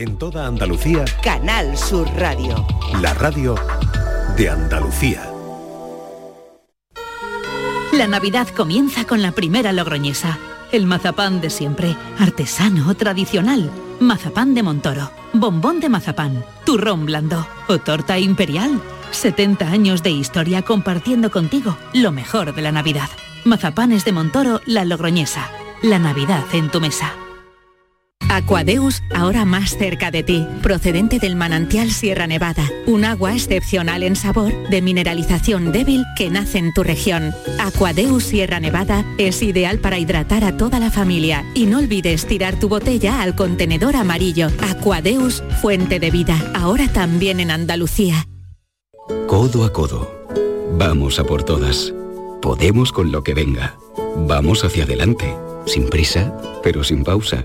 En toda Andalucía, Canal Sur Radio. la radio de Andalucía. La Navidad comienza con la primera logroñesa. El mazapán de siempre, artesano, tradicional. Mazapán de Montoro, bombón de mazapán, turrón blando o torta imperial. 70 años de historia compartiendo contigo lo mejor de la Navidad. Mazapanes de Montoro, la logroñesa. La Navidad en tu mesa. Aquadeus, ahora más cerca de ti, procedente del manantial Sierra Nevada, un agua excepcional en sabor, de mineralización débil que nace en tu región. Aquadeus Sierra Nevada es ideal para hidratar a toda la familia y no olvides tirar tu botella al contenedor amarillo. Aquadeus, fuente de vida, ahora también en Andalucía. Codo a codo. Vamos a por todas. Podemos con lo que venga. Vamos hacia adelante. Sin prisa, pero sin pausa.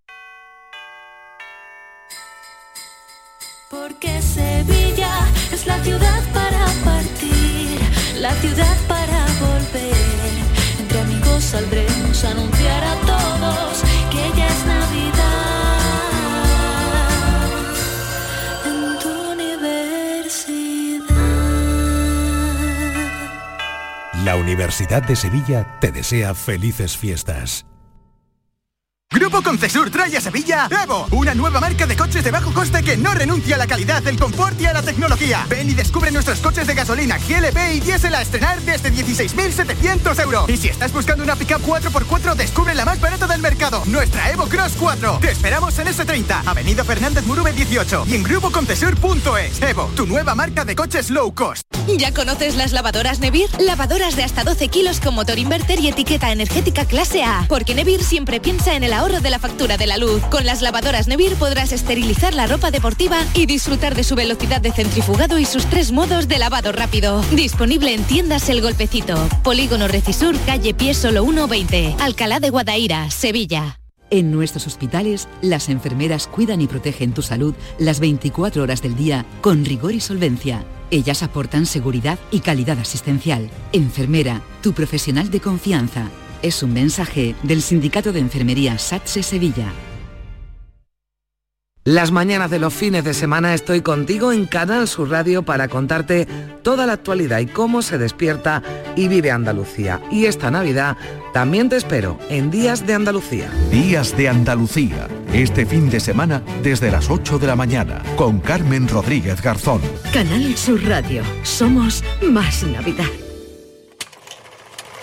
Saldremos a anunciar a todos que ya es Navidad. En tu universidad. La Universidad de Sevilla te desea felices fiestas. Grupo Concesur trae a Sevilla Evo, una nueva marca de coches de bajo coste que no renuncia a la calidad, el confort y a la tecnología. Ven y descubre nuestros coches de gasolina, GLP y diésel a estrenar desde 16.700 euros. Y si estás buscando una pickup 4x4, descubre la más barata del mercado, nuestra Evo Cross 4. Te esperamos en S30, Avenida Fernández Murube 18 y en grupoconcesur.es. Evo, tu nueva marca de coches low cost. ¿Ya conoces las lavadoras Nevir? Lavadoras de hasta 12 kilos con motor inverter y etiqueta energética clase A. Porque Nevir siempre piensa en el ahorro de la factura de la luz. Con las lavadoras Nevir podrás esterilizar la ropa deportiva y disfrutar de su velocidad de centrifugado y sus tres modos de lavado rápido. Disponible en tiendas El Golpecito. Polígono Recisur, calle Pie Solo 120. Alcalá de Guadaira, Sevilla. En nuestros hospitales, las enfermeras cuidan y protegen tu salud las 24 horas del día con rigor y solvencia. Ellas aportan seguridad y calidad asistencial. Enfermera, tu profesional de confianza. Es un mensaje del Sindicato de Enfermería SATSE Sevilla. Las mañanas de los fines de semana estoy contigo en Canal Sur Radio para contarte toda la actualidad y cómo se despierta y vive Andalucía. Y esta Navidad también te espero en Días de Andalucía. Días de Andalucía, este fin de semana desde las 8 de la mañana, con Carmen Rodríguez Garzón. Canal Sur Radio. Somos más Navidad.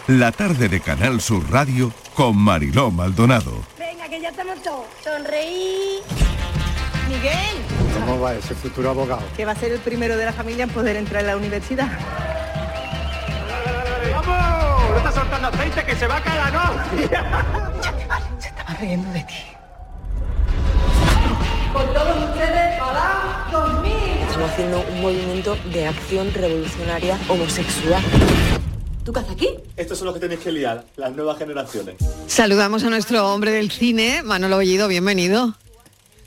La tarde de Canal Sur Radio con Mariló Maldonado. Venga, que ya estamos todos. Sonreí. Miguel. ¿Cómo va ese futuro abogado? Que va a ser el primero de la familia en poder entrar a la universidad. ¡Vamos! ¡No está soltando aceite que se va a caer la novia! Se estaba riendo de ti. Con todos ustedes, para 2000. Estamos haciendo un movimiento de acción revolucionaria homosexual. ¿Tú qué haces aquí? Estos son los que tenéis que liar, las nuevas generaciones. Saludamos a nuestro hombre del cine, Manolo Bellido, bienvenido.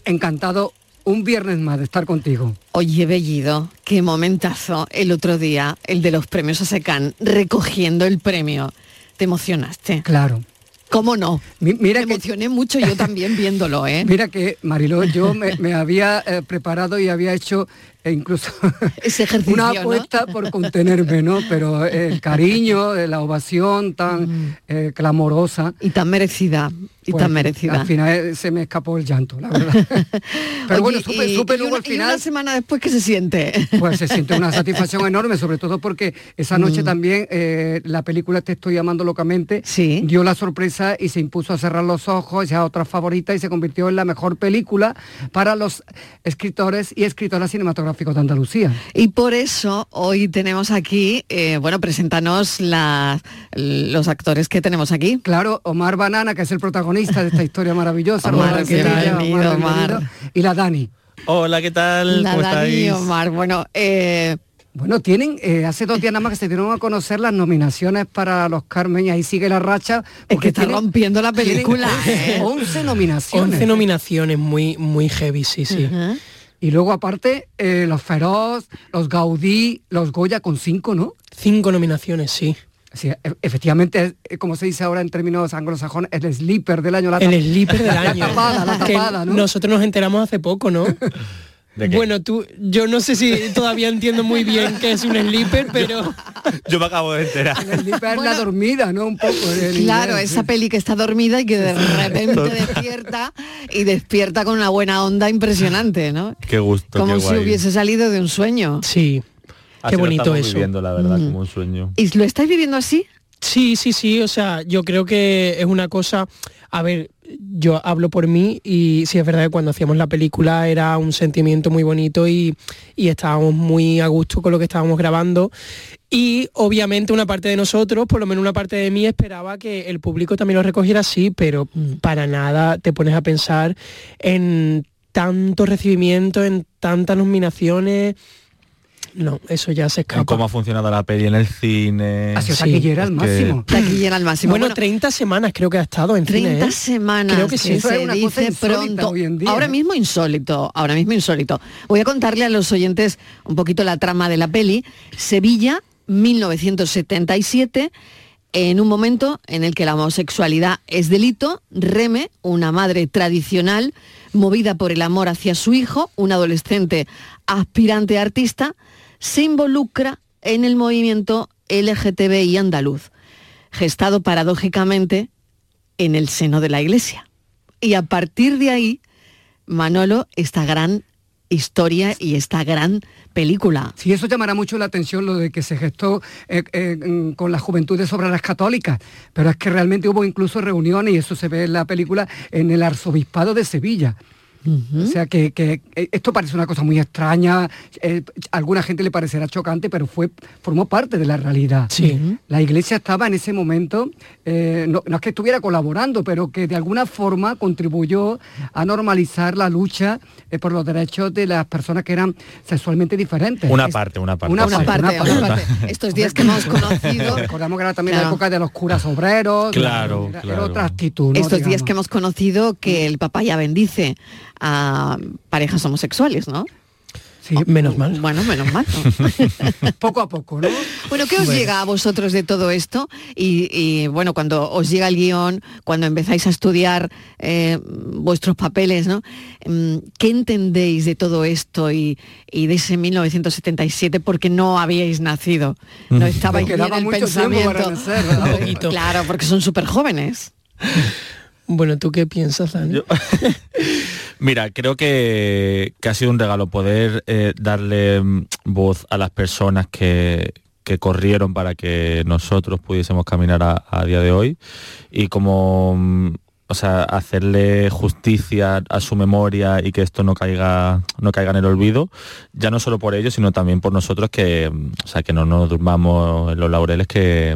Encantado un viernes más de estar contigo. Oye, Bellido, qué momentazo el otro día, el de los premios ASECAN, recogiendo el premio. ¿Te emocionaste? Claro. ¿Cómo no? Mi- mira Me que- emocioné mucho yo también viéndolo, ¿eh? Mira que, Mariló, yo me, me había eh, preparado y había hecho e incluso una ¿no? apuesta por contenerme, ¿no? Pero el cariño, la ovación tan eh, clamorosa. Y tan merecida. Y pues, tan merecida. Al final eh, se me escapó el llanto, la verdad. Pero bueno, supe, y- supe y luego una- al y una final... semana después que se siente. Pues se siente una satisfacción enorme, sobre todo porque esa noche Mm. también eh, la película Te estoy llamando locamente dio la sorpresa y se impuso a cerrar los ojos, ya otra favorita y se convirtió en la mejor película para los escritores y escritoras de Andalucía. Y por eso hoy tenemos aquí, eh, bueno, preséntanos la- los actores que tenemos aquí. Claro, Omar Banana, que es el protagonista de esta historia maravillosa. Omar, Sevilla, bienvenido, Omar. Y la Dani. Hola, ¿qué tal? La ¿Cómo Dani y? Omar. Bueno, eh, Bueno, tienen, eh, hace dos días nada más que se dieron a conocer las nominaciones para los Carmen y ahí sigue la racha. Es que está rompiendo la película, ¿eh? 11 nominaciones. 11 nominaciones, muy, muy heavy, sí, sí. Y luego aparte, eh, los Feroz, los Gaudí, los Goya con cinco, ¿no? Cinco nominaciones, sí. Sí, e- efectivamente, eh, como se dice ahora en términos anglosajones, el sleeper del año. La El sleeper del la año. tapada, la tapada, ¿no? Nosotros nos enteramos hace poco, ¿no? Bueno, tú, yo no sé si todavía entiendo muy bien qué es un sleeper, pero Yo me acabo de enterar. El sleeper la dormida, ¿no? Un poco. claro, inglés, esa sí. peli que está dormida y que de repente despierta y despierta con una buena onda impresionante, ¿no? Qué gusto, Como qué si guay. hubiese salido de un sueño. Sí. Así lo bonito estamos eso. viviendo, la verdad, Mm. como un sueño. ¿Y lo estáis viviendo así? Sí, sí, sí, o sea, yo creo que es una cosa, a ver, yo hablo por mí y sí es verdad que cuando hacíamos la película era un sentimiento muy bonito y, y estábamos muy a gusto con lo que estábamos grabando y obviamente una parte de nosotros, por lo menos una parte de mí esperaba que el público también lo recogiera así, pero para nada te pones a pensar en tanto recibimiento, en tantas nominaciones. No, eso ya se En escapa. cómo ha funcionado la peli en el cine. Ha sido Sí, taquillera al que- máximo. Taquillera al máximo. Bueno, Bueno, 30 semanas creo que ha estado en 30 cine. ¿eh? semanas Creo que sí. se dice pronto. ahora mismo insólito, ahora mismo insólito. Voy a contarle a los oyentes un poquito la trama de la peli. Sevilla, 1977, en un momento en el que la homosexualidad es delito, Reme, una madre tradicional, movida por el amor hacia su hijo, un adolescente aspirante artista, se involucra en el movimiento LGTBI andaluz, gestado paradójicamente en el seno de la iglesia. Y a partir de ahí, Manolo, esta gran historia y esta gran película. Sí, eso llamará mucho la atención lo de que se gestó eh, eh, con las juventudes obreras católicas, pero es que realmente hubo incluso reuniones, y eso se ve en la película, en el arzobispado de Sevilla. O sea que, que, eh, esto parece una cosa muy extraña, eh, a alguna gente le parecerá chocante, pero fue formó parte de la realidad. La iglesia estaba en ese momento, eh, no, no es que estuviera colaborando, pero que de alguna forma contribuyó a normalizar la lucha eh, por los derechos de las personas que eran sexualmente diferentes. Una Es- parte, una parte. Una sí. parte, una Una parte. Estos días que hemos conocido, Recordamos que era también la época de los curas obreros. Claro, era, era claro. otra actitud. ¿no? estos días que hemos conocido que el papá ya bendice a parejas homosexuales, ¿no? Sí, menos mal. Bueno, menos mal. poco a poco, ¿no? Bueno, ¿qué os Bueno. llega a vosotros de todo esto? Y, y, bueno, cuando os llega el guion, cuando empezáis a estudiar eh, vuestros papeles, ¿no? Mm, ¿Qué entendéis de todo esto y, y de ese 1977? Porque no habíais nacido, no estabais Porque ni en el mucho tiempo pensamiento. para nacer. Claro, porque son súper jóvenes. Bueno, ¿tú qué piensas, Dani? Mira, creo que, que ha sido un regalo poder eh, darle mm, voz a las personas que, que corrieron para que nosotros pudiésemos caminar a, día de hoy y como mm, o sea, hacerle justicia a su memoria y que esto no caiga, no caiga en el olvido, ya no solo por ellos, sino también por nosotros que, mm, o sea, que no nos durmamos en los laureles que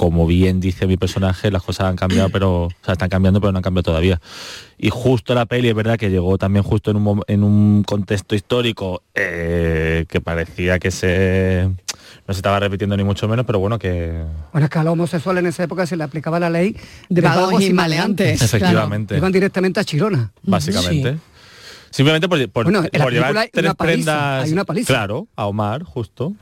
como bien dice mi personaje, las cosas han cambiado, pero o sea, están cambiando, pero no han cambiado todavía. Y justo la peli es verdad que llegó también justo en un, en un contexto histórico eh, que parecía que se no se estaba repitiendo ni mucho menos, pero bueno que Bueno, es que a los homosexuales en esa época se le aplicaba la ley De vagos y maleantes, Efectivamente. Iban directamente a Chirona. básicamente. Simplemente por, por- Bueno, por llevar tres paliza, prendas. hay una paliza. Claro, a Omar, justo.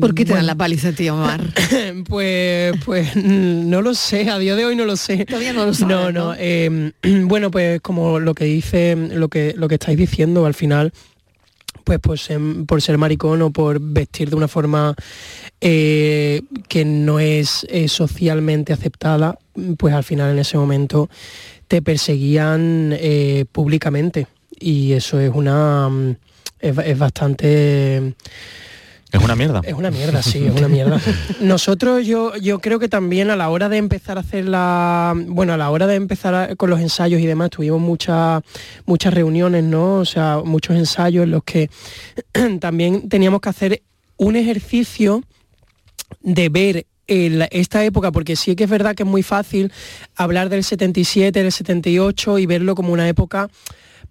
¿Por qué te dan la paliza, tío Omar? pues, pues no lo sé, a día de hoy no lo sé. Todavía no lo sabes, No, no. ¿no? eh, bueno, pues como lo que dice, lo que, lo que estáis diciendo al final, pues por ser, por ser maricón o por vestir de una forma eh, que no es eh, socialmente aceptada, pues al final en ese momento te perseguían eh, públicamente y eso es una mm, es, es bastante Es una mierda. es una mierda, sí, es una mierda. Nosotros yo, yo creo que también a la hora de empezar a hacer la. Bueno, a la hora de empezar a- con los ensayos y demás, tuvimos muchas muchas reuniones, ¿no? O sea, muchos ensayos en los que también teníamos que hacer un ejercicio de ver el- esta época, porque sí que es verdad que es muy fácil hablar del 77, del 78 y verlo como una época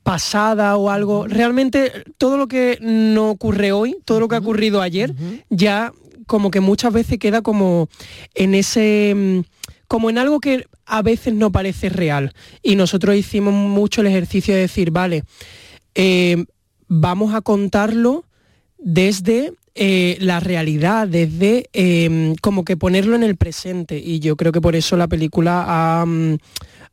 pasada o algo. Realmente todo lo que no ocurre hoy, todo lo que ha ocurrido ayer, ya como que muchas veces queda como en ese mm, como en algo que a veces no parece real. Y nosotros hicimos mucho el ejercicio de decir, vale, eh, vamos a contarlo desde eh, la realidad, desde eh, como que ponerlo en el presente. Y yo creo que por eso la película ha, mm,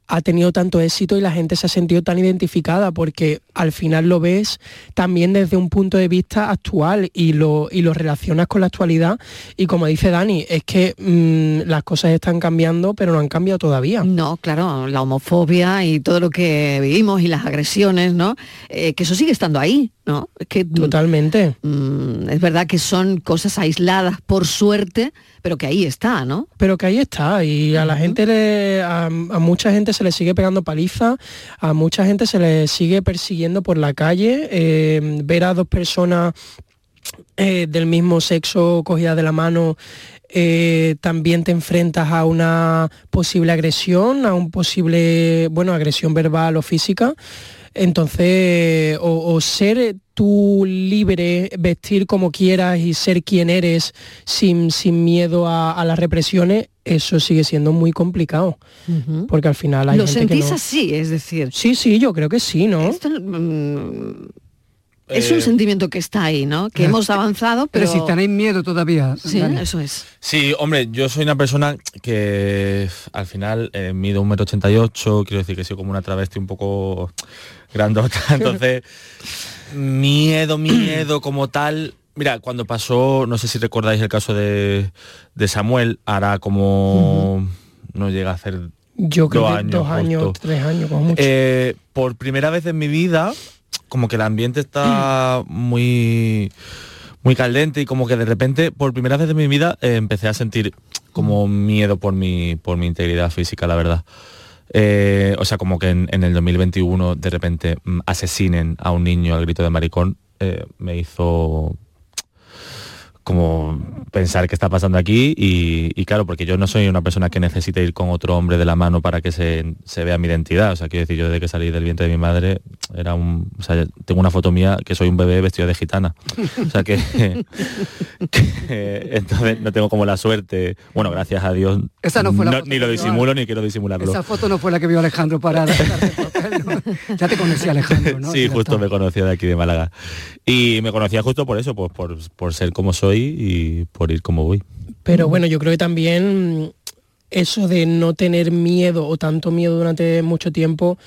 ha tenido tanto éxito y la gente se ha sentido tan identificada, porque al final lo ves también desde un punto de vista actual y lo, y lo relacionas con la actualidad. Y como dice Dani, es que mm, las cosas están cambiando, pero no han cambiado todavía. No, claro, la homofobia y todo lo que vivimos y las agresiones, ¿no? Eh, que eso sigue estando ahí, ¿no? Es que Totalmente. mm, es verdad que son cosas aisladas por suerte, pero que ahí está, ¿no? Pero que ahí está, y a la gente, le- a, a mucha gente se le sigue pegando paliza, a mucha gente se le sigue persiguiendo por la calle, eh, ver a dos personas eh, del mismo sexo cogidas de la mano, eh, también te enfrentas a una posible agresión, a un posible, bueno, agresión verbal o física. Entonces, o, o ser tú libre, vestir como quieras y ser quien eres sin, sin miedo a, a las represiones, eso sigue siendo muy complicado. Porque al final hay Lo gente que sentís no- así, es decir. Sí, sí, yo creo que sí, ¿no? Esto, mm, es un Eh, sentimiento que está ahí, ¿no? Que hemos avanzado, pero... Pero si tenéis miedo todavía. Sí, Dani. eso es. Sí, hombre, yo soy una persona que al final eh, mido un metro ochenta y ocho, quiero decir que soy como una travesti un poco grandota, entonces miedo, miedo como tal. Mira, cuando pasó, no sé si recordáis el caso de, de Samuel, hará como no llega a hacer Yo creo dos que años, dos años, justo. tres años, como mucho. Eh, por primera vez en mi vida, como que el ambiente está muy muy caldente y como que de repente, por primera vez en mi vida, eh, empecé a sentir como miedo por mi, por mi integridad física, la verdad. Eh, o sea, como que en, en el 2021 de repente mm, asesinen a un niño al grito de maricón, eh, me hizo como pensar qué está pasando aquí y, y claro, porque yo no soy una persona que necesite ir con otro hombre de la mano para que se, se vea mi identidad. O sea, quiero decir, yo desde que salí del vientre de mi madre era un... O sea, tengo una foto mía que soy un bebé vestido de gitana. O sea que, que, entonces no tengo como la suerte. Bueno, gracias a Dios. Esa no fue la foto ni lo disimulo ni quiero disimularlo. Esa foto no fue la que vio Alejandro para darte papel, ¿no? Ya te conocía Alejandro, ¿no? sí, justo me conocía de aquí de Málaga. Y me conocía justo por eso, pues por, por ser como soy y por ir como voy. Pero bueno, yo creo que también eso de no tener miedo o tanto miedo durante mucho tiempo,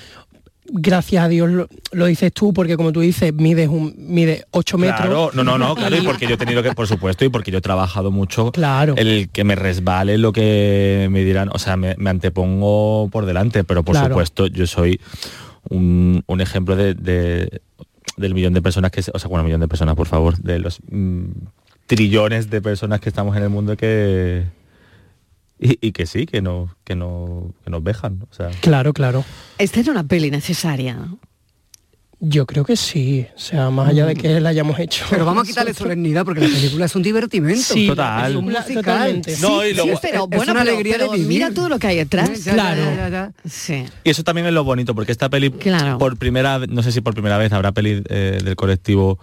gracias a Dios lo, lo dices tú, porque como tú dices, mides un mide 8 metros. Claro, no, no, no, claro, y porque yo he tenido que, por supuesto, y porque yo he trabajado mucho Claro. el que me resbale lo que me dirán, o sea, me, me antepongo por delante, pero por Claro. supuesto yo soy un, un ejemplo de, de- del millón de personas que, se- o sea, bueno, millón de personas, por favor, de los mm, trillones de personas que estamos en el mundo que y, y que sí, que no, que no, que nos vejan, o sea. Claro, claro. Esta era una peli necesaria. ¿no? Yo creo que sí, o sea, más allá de que la hayamos hecho. Pero vamos a quitarle solemnidad porque la película es un divertimento. Sí, Total. Es un película, musical. totalmente. No, y Sí, luego- pero es bueno, una pero- alegría pero de vivir. mira todo lo que hay detrás. Ya, Claro. ya, ya, ya. Sí. Y eso también es lo bonito, porque esta peli, Claro. por primera vez, no sé si por primera vez habrá peli eh, del colectivo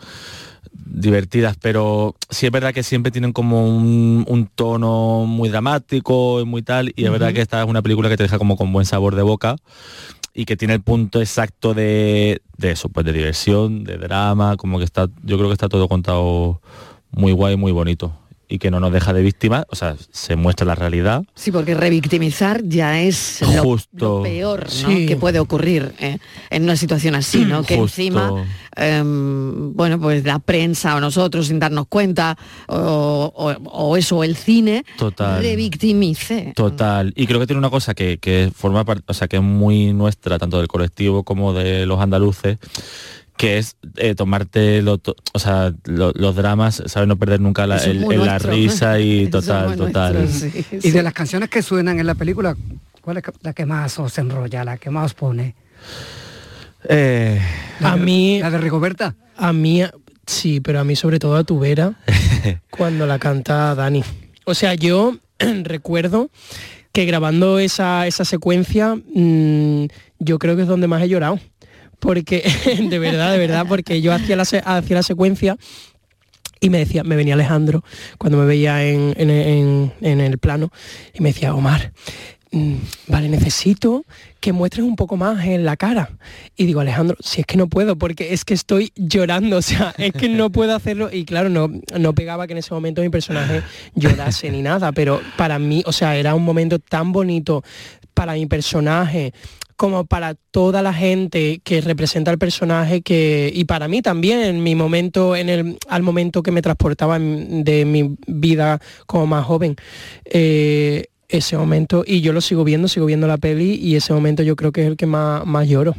divertidas, pero sí es verdad que siempre tienen como un, un tono muy dramático y muy tal, y es verdad que esta es una película que te deja como con buen sabor de boca y que tiene el punto exacto de, de eso, pues de diversión, de drama, como que está, yo creo que está todo contado muy guay, muy bonito. Y que no nos deja de víctimas, o sea, se muestra la realidad. Sí, porque revictimizar ya es lo, Justo. lo peor ¿no? Sí. que puede ocurrir eh, en una situación así, ¿no? Que Justo. encima, em, bueno, pues la prensa o nosotros sin darnos cuenta, o, o- o eso, el cine, Total. revictimice. Total. Y creo que tiene una cosa que, que forma parte, o sea, que es muy nuestra, tanto del colectivo como de los andaluces, que es eh, tomarte lo to- o sea, lo- los dramas, ¿sabes? No perder nunca la, el- el- risa y total, total. nuestro, Y de las canciones que suenan en la película, ¿cuál es la que más os enrolla, la que más os pone? Eh, a mí... ¿La de Rigoberta? A mí, sí, pero a mí sobre todo a tu vera, cuando la canta Dani. O sea, yo recuerdo que grabando esa, esa secuencia, mm, yo creo que es donde más he llorado. Porque, de verdad, de verdad, porque yo hacía la, hacía la secuencia y me decía, me venía Alejandro cuando me veía en, en- en- en el plano y me decía, Omar, mm, vale, necesito que muestres un poco más en la cara. Y digo, Alejandro, si es que no puedo, porque es que estoy llorando, o sea, es que no puedo hacerlo. Y claro, no, no pegaba que en ese momento mi personaje llorase ni nada, pero para mí, o sea, era un momento tan bonito para mi personaje como para toda la gente que representa el personaje que y para mí también en mi momento en el al momento que me transportaba en- de mi vida como más joven eh, ese momento y yo lo sigo viendo sigo viendo la peli y ese momento yo creo que es el que más, más lloro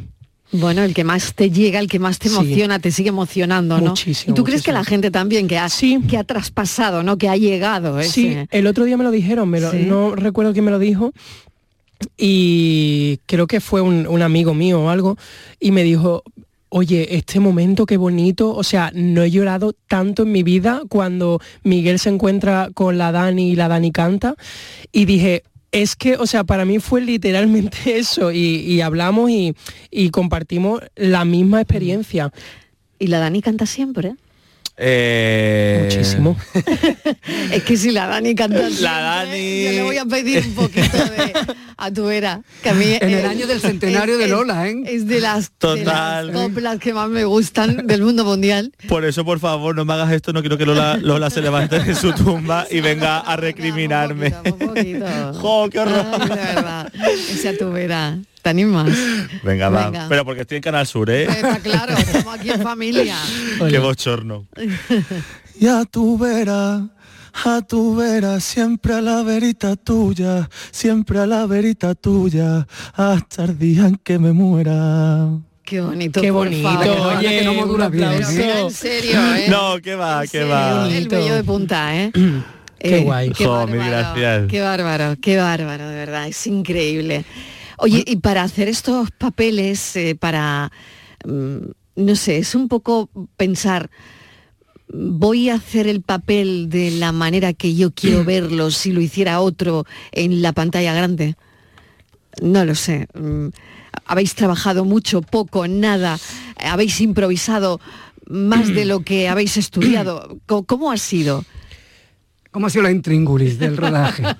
Bueno, el que más te llega, el que más te Sí. emociona, te sigue emocionando, ¿no? Muchísimo, ¿Y tú crees que la gente también que ha, que ha traspasado, ¿no? Que ha llegado Sí, el otro día me lo dijeron, me lo- Sí. no recuerdo quién me lo dijo. Y creo que fue un, amigo mío o algo. Y me dijo, oye, este momento qué bonito. O sea, no he llorado tanto en mi vida cuando Miguel se encuentra con la Dani y la Dani canta. Y dije, es que, o sea, para mí fue literalmente eso. Y, y hablamos y, y compartimos la misma experiencia. Y la Dani canta siempre. Eh, Muchísimo. Es que si la Dani canta La Dani. yo le voy a pedir un poquito de a tu vera. Que a mí, En el eh, año del centenario es- de Lola, ¿eh? Es de las, de Total. las coplas que más me gustan del mundo mundial. Por eso, por favor, no me hagas esto, no quiero que Lola, Lola se levante de su tumba y venga a recriminarme. ¡Jo, qué horror! Ay, de verdad. Ese a tu vera. ¿Te animas? Venga, va. Venga. Pero porque estoy en Canal Sur, ¿eh? Está claro, estamos aquí en familia. Qué bochorno. Y a tu vera, a tu vera, siempre a la verita tuya, siempre a la verita tuya, hasta el día en que me muera. Qué bonito. Qué por bonito, favor. oye, que no un modula bien, Pero aplauso. mira, en serio, ¿eh? No, que va, que Sí, va. El vello de punta, ¿eh? Qué Eh, guay. Qué Jo, bárbaro, gracias. Qué bárbaro, qué bárbaro, de verdad, es increíble. Oye, y para hacer estos papeles, eh, para, mm, no sé, es un poco pensar, voy a hacer el papel de la manera que yo quiero verlo si lo hiciera otro en la pantalla grande. No lo sé. mm, Habéis trabajado mucho, poco, nada. Habéis improvisado más de lo que habéis estudiado. Co- ¿Cómo ha sido? ¿Cómo ha sido la intríngulis del rodaje?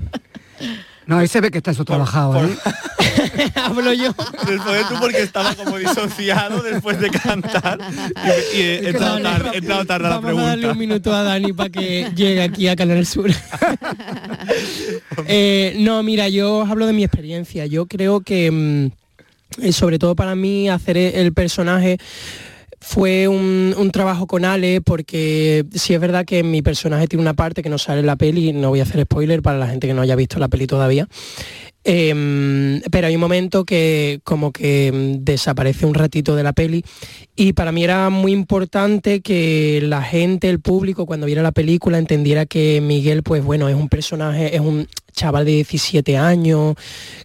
No, ahí se ve que está eso trabajado, ¿eh? Hablo yo. Después tú porque estaba como disociado después de cantar y, y he entrado tarde, he entrado tarde a la Vamos a darle un pregunta. minuto a Dani para que llegue aquí a Canal Sur. Eh, no, mira, yo os hablo de mi experiencia. Yo creo que, mm, eh, sobre todo para mí, hacer el personaje fue un, un trabajo con Ale porque sí es verdad que mi personaje tiene una parte que no sale en la peli, no voy a hacer spoiler para la gente que no haya visto la peli todavía. Em, pero hay un momento que como que desaparece un ratito de la peli y para mí era muy importante que la gente, el público, cuando viera la película entendiera que Miguel, pues bueno, es un personaje, es un chaval de 17 años,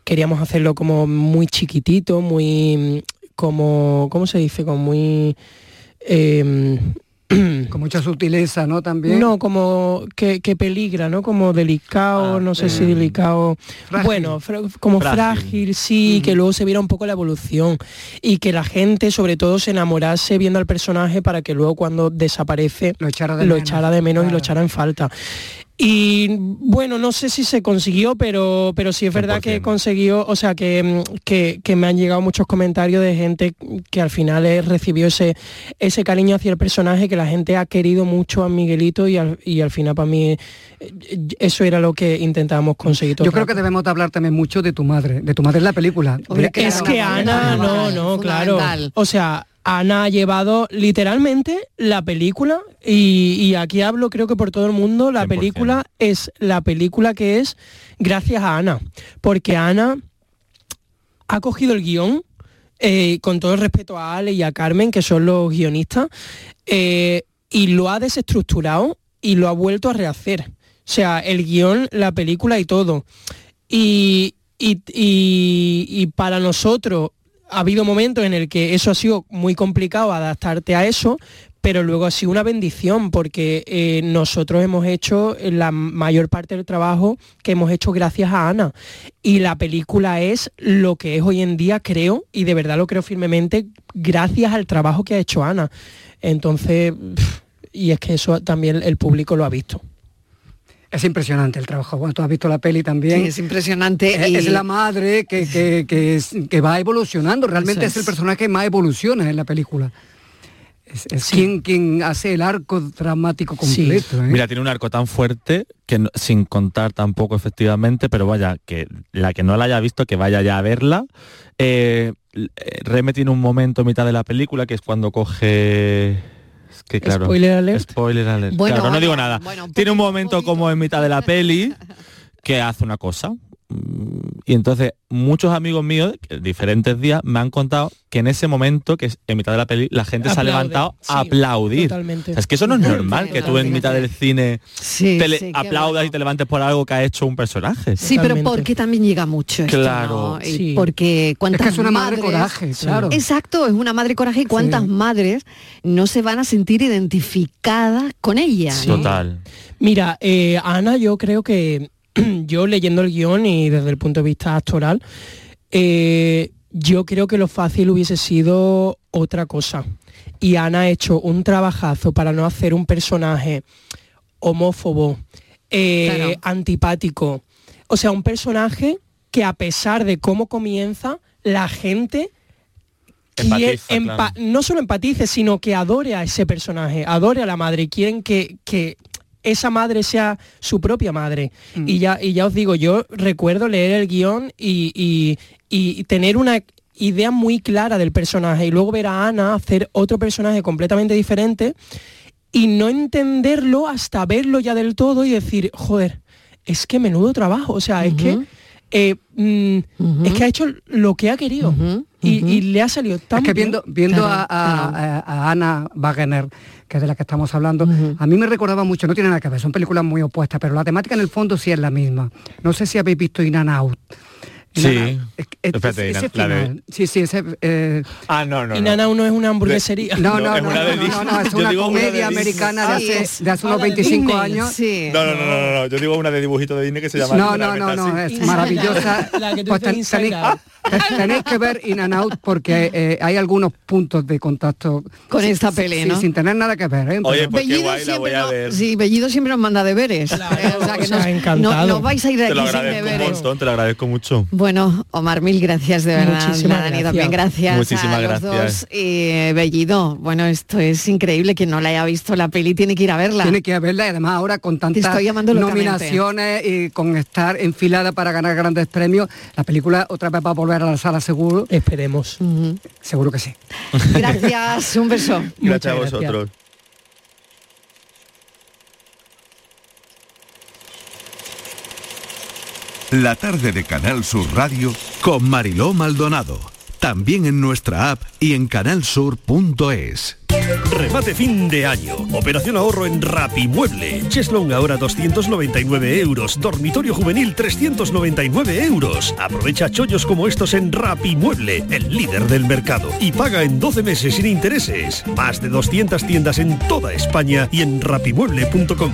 queríamos hacerlo como muy chiquitito, muy como, ¿cómo se dice? Como muy... em, Con mucha sutileza, ¿no? También. no, como que, que peligra, ¿no? Como delicado, no sé si delicado. Frágil. Bueno, fra- como Frágil. frágil, sí, que luego se viera un poco la evolución y que la gente sobre todo se enamorase viendo al personaje para que luego cuando desaparece Lo echara de lo menos, echara de menos y lo echara en falta. Y bueno, no sé si se consiguió, pero, pero sí es verdad que consiguió, o sea, que, mm, que, que me han llegado muchos comentarios de gente que al final eh, recibió ese, ese cariño hacia el personaje, que la gente ha querido mucho a Miguelito y al, y al final para mí eh, eso era lo que intentábamos conseguir. todo Yo creo rato. que debemos de hablar también mucho de tu madre, de tu madre en la película. Es que Ana, no, no, claro. O sea, Ana ha llevado literalmente la película y, y aquí hablo creo que por todo el mundo, la película es la película que es gracias a Ana, porque Ana ha cogido el guion, eh, con todo el respeto a Ale y a Carmen, que son los guionistas, eh, y lo ha desestructurado y lo ha vuelto a rehacer. O sea, el guion, la película y todo. Y, y- y- y para nosotros ha habido momentos en el que eso ha sido muy complicado adaptarte a eso, pero luego ha sido una bendición porque eh, nosotros hemos hecho la mayor parte del trabajo que hemos hecho gracias a Ana. Y la película es lo que es hoy en día, creo, y de verdad lo creo firmemente, gracias al trabajo que ha hecho Ana. Entonces, y es que eso también el público lo ha visto. Es impresionante el trabajo. Bueno, tú has visto la peli también. Sí, es impresionante Es, y- es la madre que, que- que es- que va evolucionando. Realmente es. el personaje que más evoluciona en la película. Es, es quien, quien hace el arco dramático completo. ¿eh? Mira, tiene un arco tan fuerte que no- sin contar tampoco efectivamente, pero vaya, que la que no la haya visto, que vaya ya a verla. Eh, eh, Reme tiene un momento en mitad de la película que es cuando coge... es que claro, Spoiler alert. Spoiler alert. Bueno, claro, no digo nada. tiene un momento como en mitad de la peli que hace una cosa. Y entonces muchos amigos míos, diferentes días, me han contado que en ese momento, que es en mitad de la peli, la gente se ha levantado sí, a aplaudir. totalmente. O sea, es que eso no es normal, que tú en mitad del cine Sí, te le- aplaudas y te levantes por algo que ha hecho un personaje. Sí, pero porque también llega mucho esto, Claro. ¿no? Y. Porque cuántas Es que es una madre madres- coraje, claro. Exacto, es una madre coraje y cuántas madres no se van a sentir identificadas con ella. ¿no? Total. Mira, eh, Ana, yo creo que yo leyendo el guion y desde el punto de vista actoral, eh, yo creo que lo fácil hubiese sido otra cosa. Y Ana ha hecho un trabajazo para no hacer un personaje homófobo, eh, Claro. antipático. O sea, un personaje que a pesar de cómo comienza, la gente quiere Empatiza, empa- claro. no solo empatice, sino que adore a ese personaje, adore a la madre, y quieren que, que esa madre sea su propia madre. Y, ya, y ya os digo, yo recuerdo leer el guion y, y- y tener una idea muy clara del personaje y luego ver a Ana hacer otro personaje completamente diferente y no entenderlo hasta verlo ya del todo y decir, joder, es que menudo trabajo, o sea, es que eh, mm, es que ha hecho lo que ha querido. Y, y le ha salido tan Es que viendo, viendo Claro, a, a- a- a Ana Wagner, que es de la que estamos hablando, a mí me recordaba mucho, no tiene nada que ver, son películas muy opuestas, pero la temática en el fondo sí es la misma. No sé si habéis visto In and Out. Sí. Es- es- Espérate, la de-. Sí, sí, ese... eh, Ah, no, no. y Nana uno es una hamburguesería. No, no, no, no, no, no, no, es una digo una de comedia americana de hace, es- de hace unos la de 25 Disney, años. Sí. No, no, no, no, no, yo digo una de dibujito de Disney que se llama No, no, no, no, es maravillosa. La que tú Pues ten- tenéis, tenéis que ver In and Out porque eh, hay algunos puntos de contacto Con Sí, esta peli, sí, ¿no? sin tener nada que ver. ¿eh? Oye, pues qué Bellido guay, la voy siempre a no- ver. Sí, Bellido siempre nos manda deberes. Eh, o sea, que o sea, nos- encantado. no, no vais a ir de aquí sin deberes. te lo agradezco mucho. Bueno, Omar, mil gracias de verdad. Muchísimas Dani, gracias. también gracias Muchísimas a los gracias. dos. Y eh, Bellido, bueno, esto es increíble. Quien no la haya visto la peli tiene que ir a verla. Tiene que verla y además ahora con tantas estoy llamando locamente. nominaciones y con estar enfilada para ganar grandes premios, la película otra vez va a volver a la sala seguro. Esperemos. Seguro que sí. Gracias, un beso. Gracias a gracias. vosotros. La tarde de Canal Sur Radio con Mariló Maldonado. También en nuestra app y en canalsur.es. Remate fin de año. Operación ahorro en Rapimueble. Cheslong ahora 299 euros. Dormitorio juvenil 399 euros. Aprovecha chollos como estos en Rapimueble, el líder del mercado. Y paga en 12 meses sin intereses. Más de 200 tiendas en toda España y en rapimueble.com.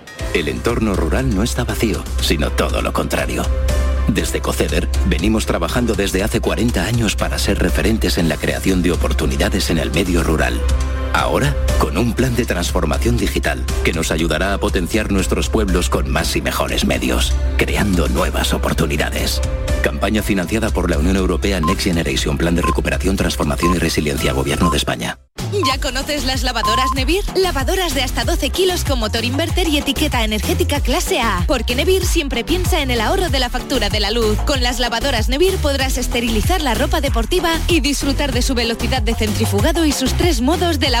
El entorno rural no está vacío, sino todo lo contrario. Desde Coceder venimos trabajando desde hace 40 años para ser referentes en la creación de oportunidades en el medio rural. Ahora, con un plan de transformación digital que nos ayudará a potenciar nuestros pueblos con más y mejores medios, creando nuevas oportunidades. Campaña financiada por la Unión Europea Next Generation, Plan de Recuperación, Transformación y Resiliencia, Gobierno de España. ¿Ya conoces las lavadoras Nevir? Lavadoras de hasta 12 kilos con motor inverter y etiqueta energética clase A. Porque Nevir siempre piensa en el ahorro de la factura de la luz. Con las lavadoras Nevir podrás esterilizar la ropa deportiva y disfrutar de su velocidad de centrifugado y sus tres modos de lavado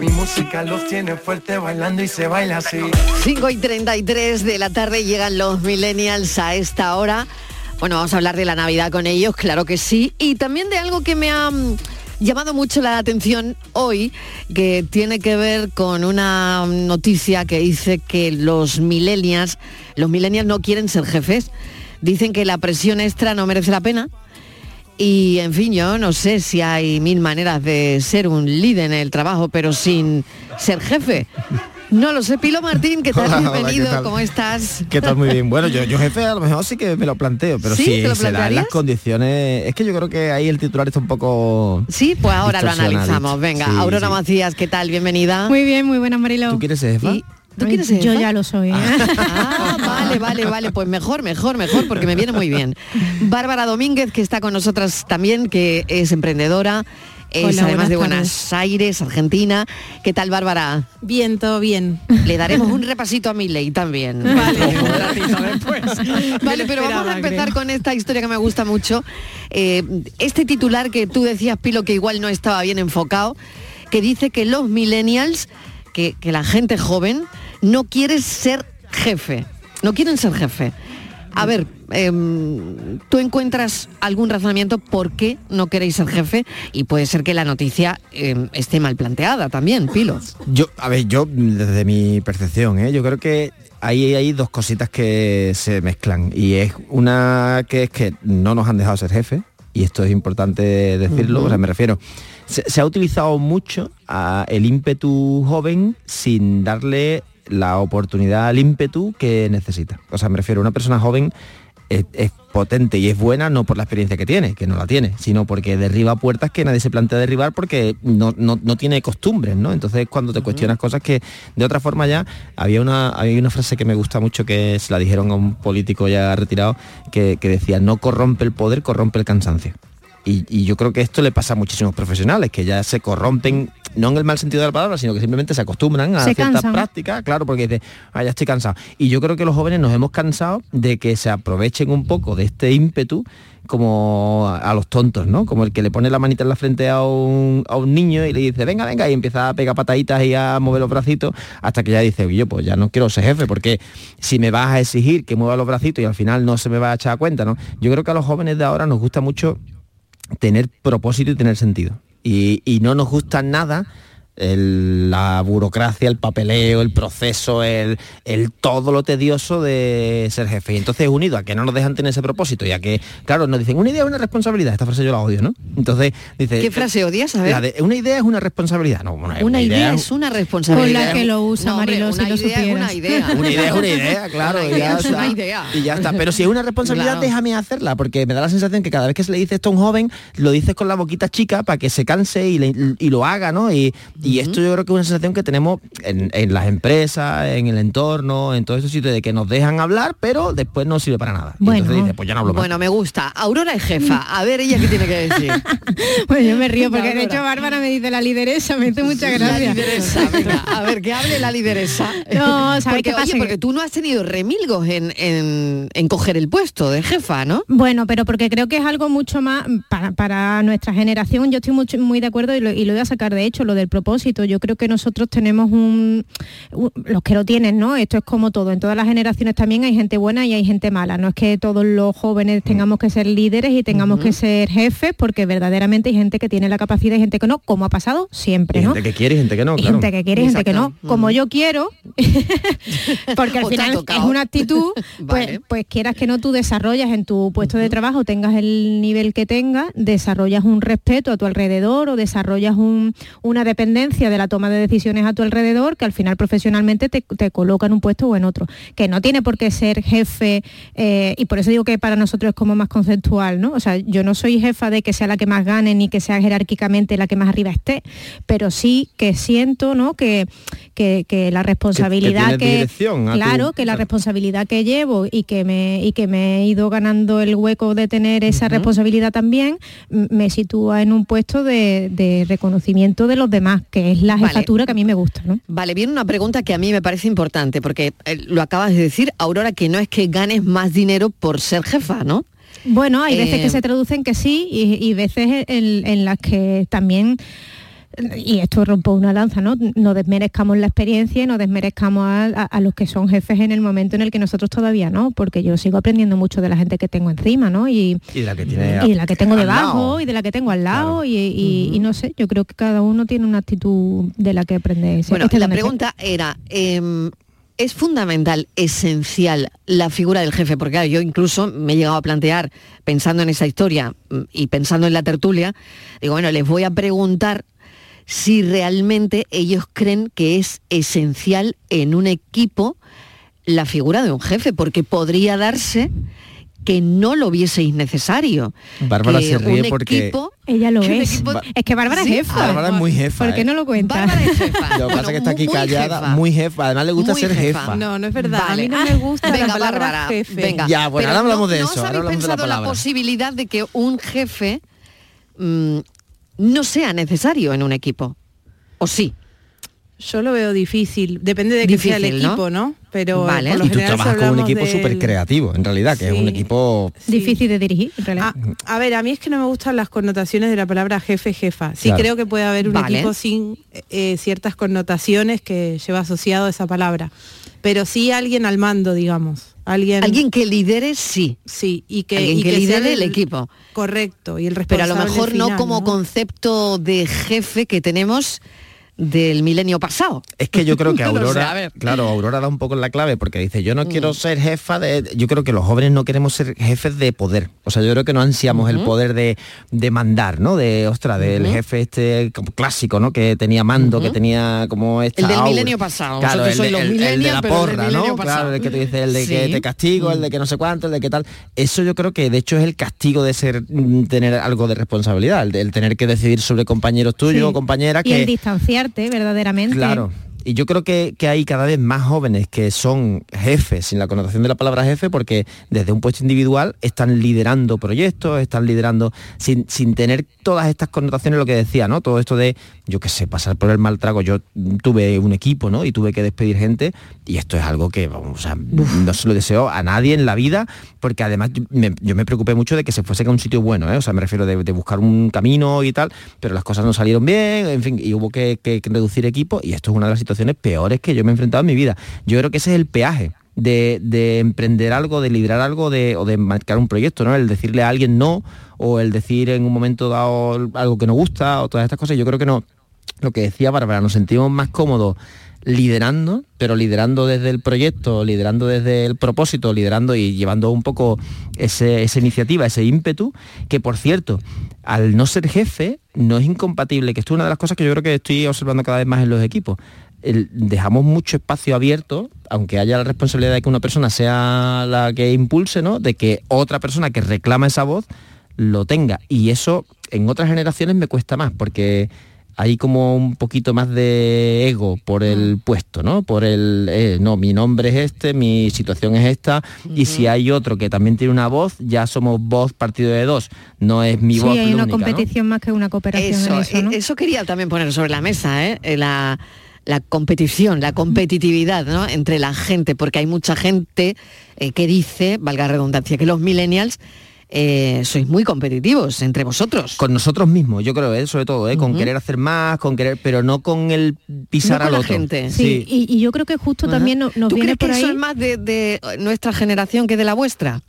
Mi música los tiene fuerte bailando y se baila así. 5 y 33 de la tarde llegan los millennials a esta hora. Bueno, vamos a hablar de la Navidad con ellos, claro que sí. Y también de algo que me ha mm, llamado mucho la atención hoy, que tiene que ver con una noticia que dice que los millennials, los millennials no quieren ser jefes. Dicen que la presión extra no merece la pena. Y en fin, yo no sé si hay mil maneras de ser un líder en el trabajo, pero sin ser jefe. No lo sé, Pilo Martín, ¿qué tal? Hola, hola, ¿qué Bienvenido, tal? ¿cómo estás? ¿Qué tal? Muy bien. Bueno, yo, yo jefe a lo mejor sí que me lo planteo, pero ¿Sí? si ¿Te lo se dan las condiciones... Es que yo creo que ahí el titular está un poco... Sí, pues ahora lo analizamos. Venga, Sí, Aurora sí. Macías, ¿qué tal? Bienvenida. Muy bien, muy buena Marilo. ¿Tú quieres ser jefa? ¿Tú quieres ser Yo jefa? ya lo soy. ¿eh? Ah, vale, vale, vale. Pues mejor, mejor, mejor, porque me viene muy bien. Bárbara Domínguez, que está con nosotras también, que es emprendedora, es Hola, además de Buenos Aires, Argentina. ¿Qué tal, Bárbara? Bien, todo bien. Le daremos un repasito a mi ley también. Vale. Un ratito después. Vale, pero vamos a empezar creo. con esta historia que me gusta mucho. Eh, este titular que tú decías, Pilo, que igual no estaba bien enfocado, que dice que los millennials, que, que la gente joven, no quiere ser jefe. No quieren ser jefe. A ver, em, ¿tú encuentras algún razonamiento por qué no queréis ser jefe? Y puede ser que la noticia em, esté mal planteada también, Pilo. Yo, a ver, yo desde mi percepción, ¿eh? yo creo que ahí hay dos cositas que se mezclan. Y es una que es que no nos han dejado ser jefe, y esto es importante decirlo, Ujú. o sea, me refiero, se, se ha utilizado mucho a el ímpetu joven sin darle la oportunidad al ímpetu que necesita. O sea, me refiero, una persona joven es, es potente y es buena no por la experiencia que tiene, que no la tiene, sino porque derriba puertas que nadie se plantea derribar porque no, no- no tiene costumbres, ¿no? Entonces cuando te cuestionas cosas que de otra forma ya, había una, había una frase que me gusta mucho que se la dijeron a un político ya retirado, que, que decía, no corrompe el poder, corrompe el cansancio. Y, y yo creo que esto le pasa a muchísimos profesionales, que ya se corrompen, no en el mal sentido de la palabra, sino que simplemente se acostumbran a Se ciertas cansan. prácticas, claro, porque dice, ah, ya estoy cansado. Y yo creo que los jóvenes nos hemos cansado de que se aprovechen un poco de este ímpetu como a los tontos, ¿no? Como el que le pone la manita en la frente a un, a un niño y le dice, venga, venga, y empieza a pegar pataditas y a mover los bracitos, hasta que ya dice, oye, pues ya no quiero ser jefe, porque si me vas a exigir que mueva los bracitos y al final no se me va a echar cuenta, ¿no? Yo creo que a los jóvenes de ahora nos gusta mucho tener propósito y tener sentido. Y, no nos gusta nada el- la burocracia, el papeleo, el proceso, el, el todo lo tedioso de ser jefe. Y entonces unido a que no nos dejan tener ese propósito y a que, claro, nos dicen, una idea es una responsabilidad. Esta frase yo la odio, ¿no? Entonces dice... ¿Qué frase odias? A ver. la de, una idea es una responsabilidad. No, Una idea es una responsabilidad. Con la que lo usa, Mariló, si una lo idea es supieras. una idea. Una idea es una idea, claro. Una y idea ya es está. una idea. Y ya está. Pero si es una responsabilidad, Claro. déjame hacerla, porque me da la sensación que cada vez que se le dice esto a un joven, lo dices con la boquita chica para que se canse y, le- y lo haga, ¿no? Y, y esto yo creo que es una sensación que tenemos en, en las empresas, en el entorno, en todos esos sitios de que nos dejan hablar, pero después no sirve para nada. Y entonces dices, pues ya no hablo más. Bueno, me gusta. Aurora es jefa. A ver, ella qué tiene que decir. Pues yo me río porque de hecho Bárbara me dice la lideresa, me hace mucha La gracia. lideresa, venga, a ver, que hable la lideresa. No, ¿sabes porque, qué pasa? Oye, porque tú no has tenido remilgos en, en, en coger el puesto de jefa, ¿no? Bueno, pero porque creo que es algo mucho más para, para nuestra generación. Yo estoy mucho, muy de acuerdo y lo, y lo voy a sacar de hecho, lo del propósito. Yo creo que nosotros tenemos un, un- los que lo tienen, ¿no? Esto es como todo. En todas las generaciones también hay gente buena y hay gente mala. No es que todos los jóvenes tengamos que ser líderes y tengamos que ser jefes, porque verdaderamente hay gente que tiene la capacidad y gente que no, como ha pasado siempre, ¿no? gente que quiere y gente que no, claro. gente que quiere y gente que no. Como yo quiero, porque al ha final es una actitud, pues, Vale. pues quieras que no tú desarrollas en tu puesto de trabajo, tengas el nivel que tengas, desarrollas un respeto a tu alrededor o desarrollas un- una dependencia de la toma de decisiones a tu alrededor que al final profesionalmente te, te coloca en un puesto o en otro. Que no tiene por qué ser jefe, eh, y por eso digo que para nosotros es como más conceptual, ¿no? O sea, yo no soy jefa de que sea la que más gane ni que sea jerárquicamente la que más arriba esté, pero sí que siento, ¿no? Que, que, que la responsabilidad tu- claro, que la responsabilidad que llevo y que me y que me he ido ganando el hueco de tener esa responsabilidad también me sitúa en un puesto de, de reconocimiento de los demás que es la Vale. jefatura que a mí me gusta ¿no? Vale, viene una pregunta que a mí me parece importante, porque eh, lo acabas de decir, Aurora, que no es que ganes más dinero por ser jefa, ¿no? bueno hay veces Eh, que se traducen que sí y, y veces en, en las que también y esto rompo una lanza, ¿no? No desmerezcamos la experiencia y no desmerezcamos a, a- a los que son jefes en el momento en el que nosotros todavía no, porque yo sigo aprendiendo mucho de la gente que tengo encima, ¿no? Y, Y de la que tiene y de la que tengo debajo lado. y de la que tengo al lado y, y- y no sé, yo creo que cada uno tiene una actitud de la que aprende. Bueno, Este la pregunta era, em, ¿es fundamental, esencial la figura del jefe? Porque claro, yo incluso me he llegado a plantear, pensando en esa historia mm, y pensando en la tertulia, digo, bueno, les voy a preguntar si realmente ellos creen que es esencial en un equipo la figura de un jefe, porque podría darse que no lo vieseis necesario. Bárbara se ríe porque- equipo- Ella lo es. equipo- es que Bárbara Sí, es jefa. Bárbara es muy jefa. ¿Por qué ¿eh? no lo cuentas? Bárbara es jefa. Lo que pasa es que está aquí muy callada, jefa. muy jefa. Además le gusta Muy ser jefa. jefa. No, no es verdad. Vale. A mí no me gusta Venga, la palabra Bárbara, jefe. Venga, Ya, bueno, pero ahora hablamos no- de ¿no eso, habéis hablamos de la pensado la posibilidad de que un jefe mm, no sea necesario en un equipo? ¿O sí? Yo lo veo difícil. Depende de que sea el equipo, ¿no? Pero Vale. por lo Y tú general, si trabajas con un equipo del- súper creativo, en realidad, que es un Sí. equipo... Difícil de dirigir, en realidad. A, a ver, a mí es que no me gustan las connotaciones de la palabra jefe, jefa. Sí Claro. creo que puede haber un Vale. equipo sin eh, ciertas connotaciones que lleva asociado esa palabra. Pero sí alguien al mando, digamos. Alguien, Alguien que lidere, sí. Sí, y que, Alguien y que lidere el equipo. Correcto, y el Pero a responsable lo mejor no como ¿no? concepto de jefe que tenemos del milenio pasado. Es que yo creo que No lo sé, Aurora, claro, Aurora da un poco la clave porque dice, yo no Mm. quiero ser jefa de... Yo creo que los jóvenes no queremos ser jefes de poder. O sea, yo creo que no ansiamos el poder de, de mandar, ¿no? De, ostras, del jefe este clásico, ¿no? Que tenía mando, que tenía como esta El del aura. milenio pasado. Claro, el, de- los el- el de millennials, la porra, ¿no? Claro, el que te dice el de que te castigo, el de que no sé cuánto, el de que tal. Eso yo creo que de hecho es el castigo de ser mm, tener algo de responsabilidad, el, de- el tener que decidir sobre compañeros tuyos Sí. o compañeras Y que el verdaderamente. Claro. Y yo creo que, que hay cada vez más jóvenes que son jefes, sin la connotación de la palabra jefe, porque desde un puesto individual están liderando proyectos, están liderando sin, sin tener todas estas connotaciones, lo que decía, ¿no? Todo esto de, yo qué sé, pasar por el mal trago. Yo tuve un equipo, ¿no? Y tuve que despedir gente y esto es algo que, vamos, o sea, no se lo deseo a nadie en la vida, porque además yo me, yo me preocupé mucho de que se fuese a un sitio bueno, ¿eh? O sea, me refiero de, de buscar un camino y tal, pero las cosas no salieron bien, en fin, y hubo que, que- que reducir equipo y esto es una de las situaciones peores que yo me he enfrentado en mi vida. Yo creo que ese es el peaje. De, de emprender algo, de liderar algo de, o de marcar un proyecto, ¿no? El decirle a alguien no, o el decir en un momento dado algo que no gusta, o todas estas cosas. Yo creo que no, lo que decía Bárbara, nos sentimos más cómodos liderando, pero liderando desde el proyecto, liderando desde el propósito, liderando y llevando un poco esa iniciativa, ese ímpetu, que por cierto, al no ser jefe, no es incompatible, que esto es una de las cosas que yo creo que estoy observando cada vez más en los equipos. El- dejamos mucho espacio abierto, aunque haya la responsabilidad de que una persona sea la que impulse, ¿no? De que otra persona que reclama esa voz lo tenga. Y eso en otras generaciones me cuesta más, porque hay como un poquito más de ego por el puesto, ¿no? Por el, eh, no, mi nombre es este, mi situación es esta, y si hay otro que también tiene una voz, ya somos voz partido de dos, no es mi sí, voz hay la una única, ¿no? competición más que una cooperación Eso, en eso, ¿no? eh, eso quería también poner sobre la mesa, ¿eh? Eh, La, la competición, la competitividad ¿no? entre la gente, porque hay mucha gente eh, que dice, valga la redundancia, que los millennials eh, sois muy competitivos entre vosotros. Con nosotros mismos, yo creo, ¿eh? sobre todo, ¿eh? con querer hacer más, con querer, pero no con el pisar No con al la otro. gente. Sí, Y, y yo creo que justo también no- nos ¿Tú viene crees que por ahí... eso es más de, de nuestra generación que de la vuestra?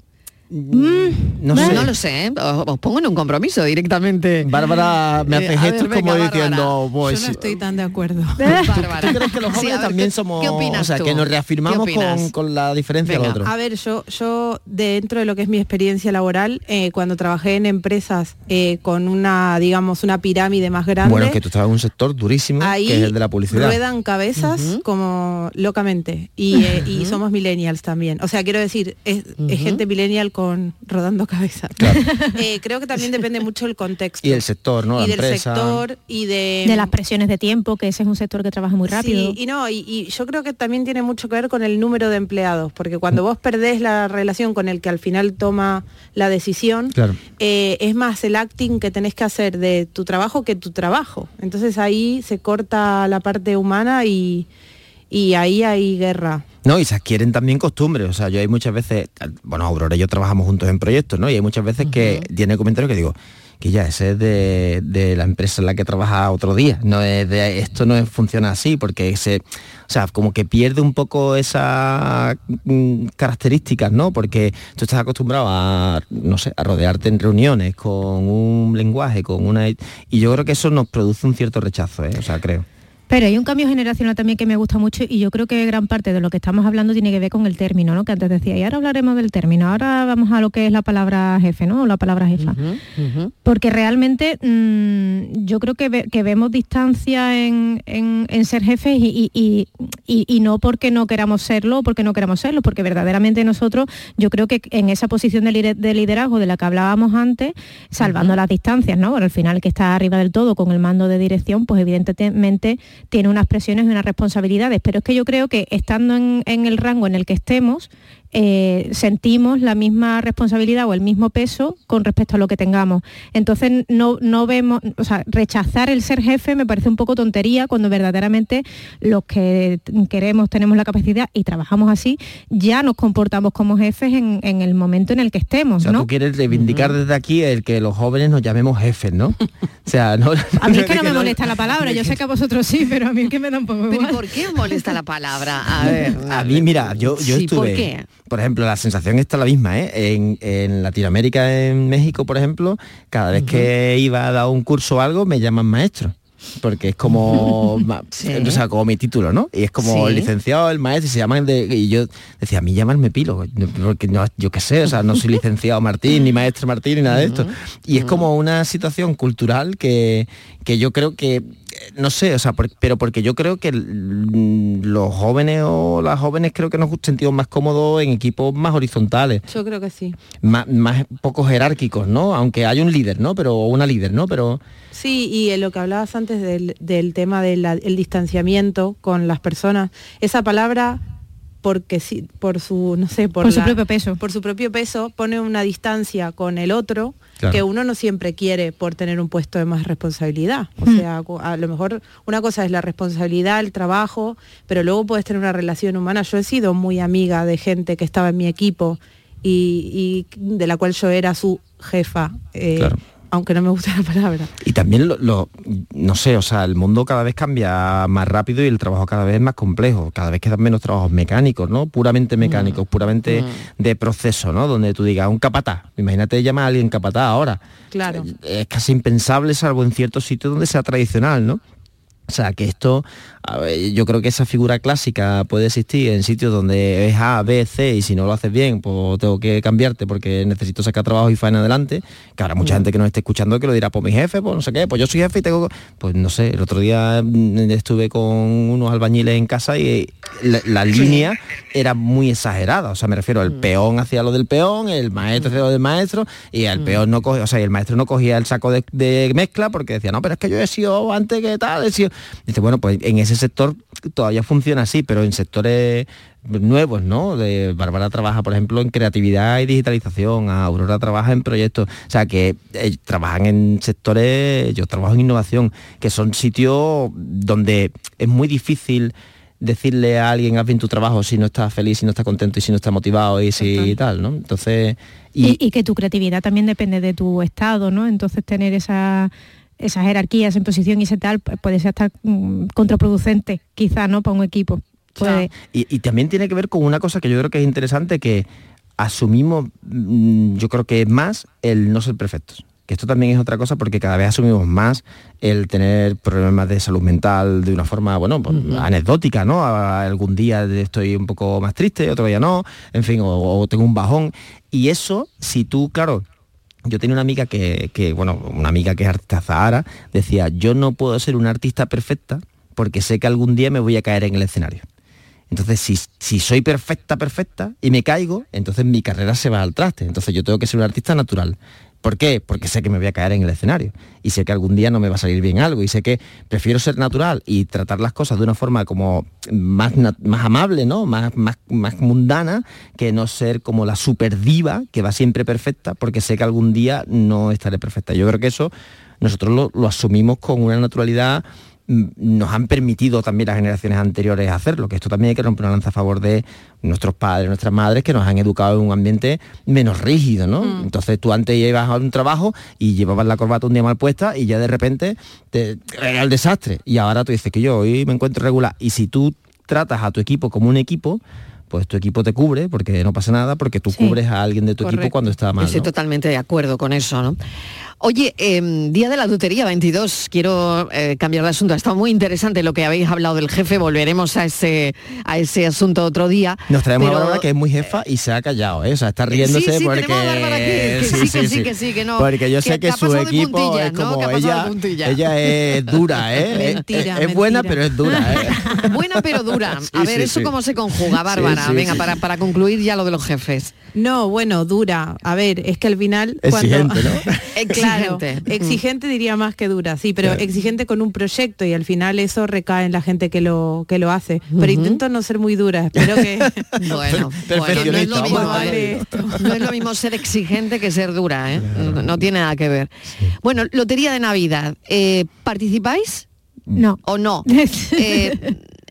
No Bueno, sé. no lo sé, ¿eh? os, os pongo en un compromiso directamente. Bárbara me Eh, hace ver, gestos venga, como Bárbara. diciendo, pues, Yo no estoy tan de acuerdo. Bárbara. ¿Tú crees que los jóvenes también ¿qué- somos, ¿Qué opinas o sea, tú? que nos ¿Qué reafirmamos con, con la diferencia del Venga. otro? A ver, yo, yo dentro de lo que es mi experiencia laboral, eh, cuando trabajé en empresas eh, con una, digamos, una pirámide más grande, Bueno, es que tú estabas en un sector durísimo, ahí que es el de la publicidad. ruedan cabezas como locamente y, eh, y somos millennials también. O sea, quiero decir, es, gente millennial con rodando cabezas. Eh, creo que también depende mucho del contexto. Y el sector, ¿no? La y del empresa. sector y de... de las presiones de tiempo, que ese es un sector que trabaja muy rápido. Sí, y no, y, y yo creo que también tiene mucho que ver con el número de empleados, porque cuando vos perdés la relación con el que al final toma la decisión, Claro. eh, es más el acting que tenés que hacer de tu trabajo que tu trabajo. Entonces ahí se corta la parte humana y, y ahí hay guerra. No, y se adquieren también costumbres. O sea, yo hay muchas veces, bueno, Aurora y yo trabajamos juntos en proyectos, ¿no? Y hay muchas veces que tiene comentarios que digo, que ya ese es de, de la empresa en la que trabaja otro día. No es de esto no es- funciona así, porque se, o sea, como que pierde un poco esas mm, características, ¿no? Porque tú estás acostumbrado a, no sé, a rodearte en reuniones con un lenguaje, con una. Y yo creo que eso nos produce un cierto rechazo, ¿eh? O sea, creo. Pero hay un cambio generacional también que me gusta mucho y yo creo que gran parte de lo que estamos hablando tiene que ver con el término, ¿no? Que antes decía, y ahora hablaremos del término, ahora vamos a lo que es la palabra jefe, ¿no? O la palabra jefa. Porque realmente mm, yo creo que, ve- que vemos distancia en, en- en ser jefes y, y- y- no porque no queramos serlo o porque no queramos serlo, porque verdaderamente nosotros, yo creo que en esa posición de, lider- de liderazgo de la que hablábamos antes, salvando las distancias, ¿no? Bueno, al final el que está arriba del todo con el mando de dirección, pues evidentemente tiene unas presiones y unas responsabilidades, pero es que yo creo que estando en, el rango en el que estemos, eh, sentimos la misma responsabilidad o el mismo peso con respecto a lo que tengamos. Entonces no, no vemos, o sea, rechazar el ser jefe me parece un poco tontería cuando verdaderamente los que queremos, tenemos la capacidad y trabajamos así, ya nos comportamos como jefes en, en el momento en el que estemos, O sea, ¿no? tú quieres reivindicar desde aquí el que los jóvenes nos llamemos jefes, ¿no? O sea, no... A mí es que no me molesta la palabra, yo sé que a vosotros sí, pero a mí es que me da un poco ¿Pero igual. por qué os molesta la palabra? A ver, A mí, mira, yo, yo Sí, ¿por estuve... qué? Por ejemplo, la sensación está la misma, ¿eh? En, en Latinoamérica, en México, por ejemplo, cada vez que iba a dar un curso o algo, me llaman maestro porque es como o sea, como mi título, ¿no? Y es como Sí. el licenciado, el maestro, y se llaman de, y yo decía, a mí llamarme pilo, porque no, yo qué sé, o sea, no soy licenciado Martín, ni maestro Martín, ni nada de esto. Y es como una situación cultural que, que yo creo que no sé, o sea, por- pero porque yo creo que los jóvenes o las jóvenes creo que nos sentimos más cómodos en equipos más horizontales, Yo creo que sí. más, más poco jerárquicos, ¿no? Aunque hay un líder, ¿no? Pero o una líder, ¿no? Pero Sí, y en lo que hablabas antes del, del tema del el distanciamiento con las personas, esa palabra porque sí, por su, no sé, por, Por su propio peso. Por su propio peso pone una distancia con el otro Claro. que uno no siempre quiere por tener un puesto de más responsabilidad. O Mm. sea, a lo mejor una cosa es la responsabilidad, el trabajo, pero luego puedes tener una relación humana. Yo he sido muy amiga de gente que estaba en mi equipo y, y de la cual yo era su jefa, eh, aunque no me gusta la palabra. Y también lo, lo- no sé, o sea, el mundo cada vez cambia más rápido y el trabajo cada vez es más complejo, cada vez quedan menos trabajos mecánicos, ¿no? Puramente mecánicos, puramente de proceso, ¿no? Donde tú digas, un capataz, imagínate llamar a alguien capataz ahora. Claro. Es casi impensable salvo en ciertos sitios donde sea tradicional, ¿no? O sea, que esto, ver, yo creo que esa figura clásica puede existir en sitios donde es A, B, C y si no lo haces bien, pues tengo que cambiarte porque necesito sacar trabajo y faena adelante. Que habrá mucha gente que nos esté escuchando que lo dirá, pues mi jefe, pues no sé qué, pues yo soy jefe y tengo... Pues no sé, el otro día mm, estuve con unos albañiles en casa y la, la línea era muy exagerada. O sea, me refiero, el peón hacía lo del peón, el maestro hacía lo del maestro y el peón no cogía, o sea, y el maestro no cogía el saco de, de mezcla porque decía, no, pero es que yo he sido antes que tal, he sido... Dice, bueno, pues en ese sector todavía funciona así, pero en sectores nuevos, ¿no? De Bárbara trabaja, por ejemplo, en creatividad y digitalización, Aurora trabaja en proyectos, o sea, que eh, trabajan en sectores, yo trabajo en innovación, que son sitios donde es muy difícil decirle a alguien haz bien tu trabajo si no está feliz, si no está contento y si no está motivado y si tal, ¿no? Entonces, Y, y que tu creatividad también depende de tu estado, ¿no? Entonces tener esa esas jerarquías en posición y ese tal pues, puede ser hasta mm, contraproducente, quizá, ¿no? Para un equipo. Puede- Y, y también tiene que ver con una cosa que yo creo que es interesante, que asumimos, mm, yo creo que es más el no ser perfectos. Que esto también es otra cosa porque cada vez asumimos más el tener problemas de salud mental de una forma, bueno, pues, anecdótica, ¿no? A- Algún día estoy un poco más triste, otro día no, en fin, o, o tengo un bajón. Y eso, si tú, claro, yo tenía una amiga que, bueno, una amiga que es artista Zahara, decía, yo no puedo ser una artista perfecta porque sé que algún día me voy a caer en el escenario. Entonces, si, si soy perfecta, perfecta, y me caigo, entonces mi carrera se va al traste. Entonces yo tengo que ser un artista natural. ¿Por qué? Porque sé que me voy a caer en el escenario. Y sé que algún día no me va a salir bien algo. Y sé que prefiero ser natural y tratar las cosas de una forma como más, más amable, ¿no? Más, más, más mundana, que no ser como la super diva que va siempre perfecta, porque sé que algún día no estaré perfecta. Yo creo que eso nosotros lo, lo asumimos con una naturalidad nos han permitido también las generaciones anteriores hacerlo, que esto también hay que romper una lanza a favor de nuestros padres, nuestras madres, que nos han educado en un ambiente menos rígido, ¿no? Entonces tú antes ibas a un trabajo y llevabas la corbata un día mal puesta y ya de repente te, era el desastre. Y ahora tú dices que yo hoy me encuentro regular. Y si tú tratas a tu equipo como un equipo, pues tu equipo te cubre, porque no pasa nada, porque tú cubres a alguien de tu equipo cuando está mal. Estoy ¿no? totalmente de acuerdo con eso, ¿no? Oye, em, Día de la Lotería 22, quiero eh, cambiar de asunto. Ha estado muy interesante lo que habéis hablado del jefe, volveremos a ese, a ese asunto otro día. Nos traemos pero- a Bárbara que es muy jefa y se ha callado, ¿eh? O sea, está riéndose sí, sí, porque... tenemos a Bárbara aquí, que sí, que sí, que sí, que no, Porque yo sé que su equipo es como ella, ella es dura, ¿eh? Mentira, es, es buena, pero es dura, ¿eh? Buena pero dura. A ver, ¿eso cómo se conjuga, Bárbara? Sí, Venga, sí. Para, para concluir ya lo de los jefes. No, bueno, dura. A ver, es que al final... Exigente, cuando... ¿no? Claro, Exigente. exigente diría más que dura, sí, pero Claro. exigente con un proyecto y al final eso recae en la gente que lo que lo hace. Pero intento no ser muy dura, espero que Bueno, bueno, no es lo mismo, ¿eh? No es lo mismo ser exigente que ser dura, ¿eh? No, no tiene nada que ver. Bueno, Lotería de Navidad. eh, ¿Participáis? No. ¿O no? Eh,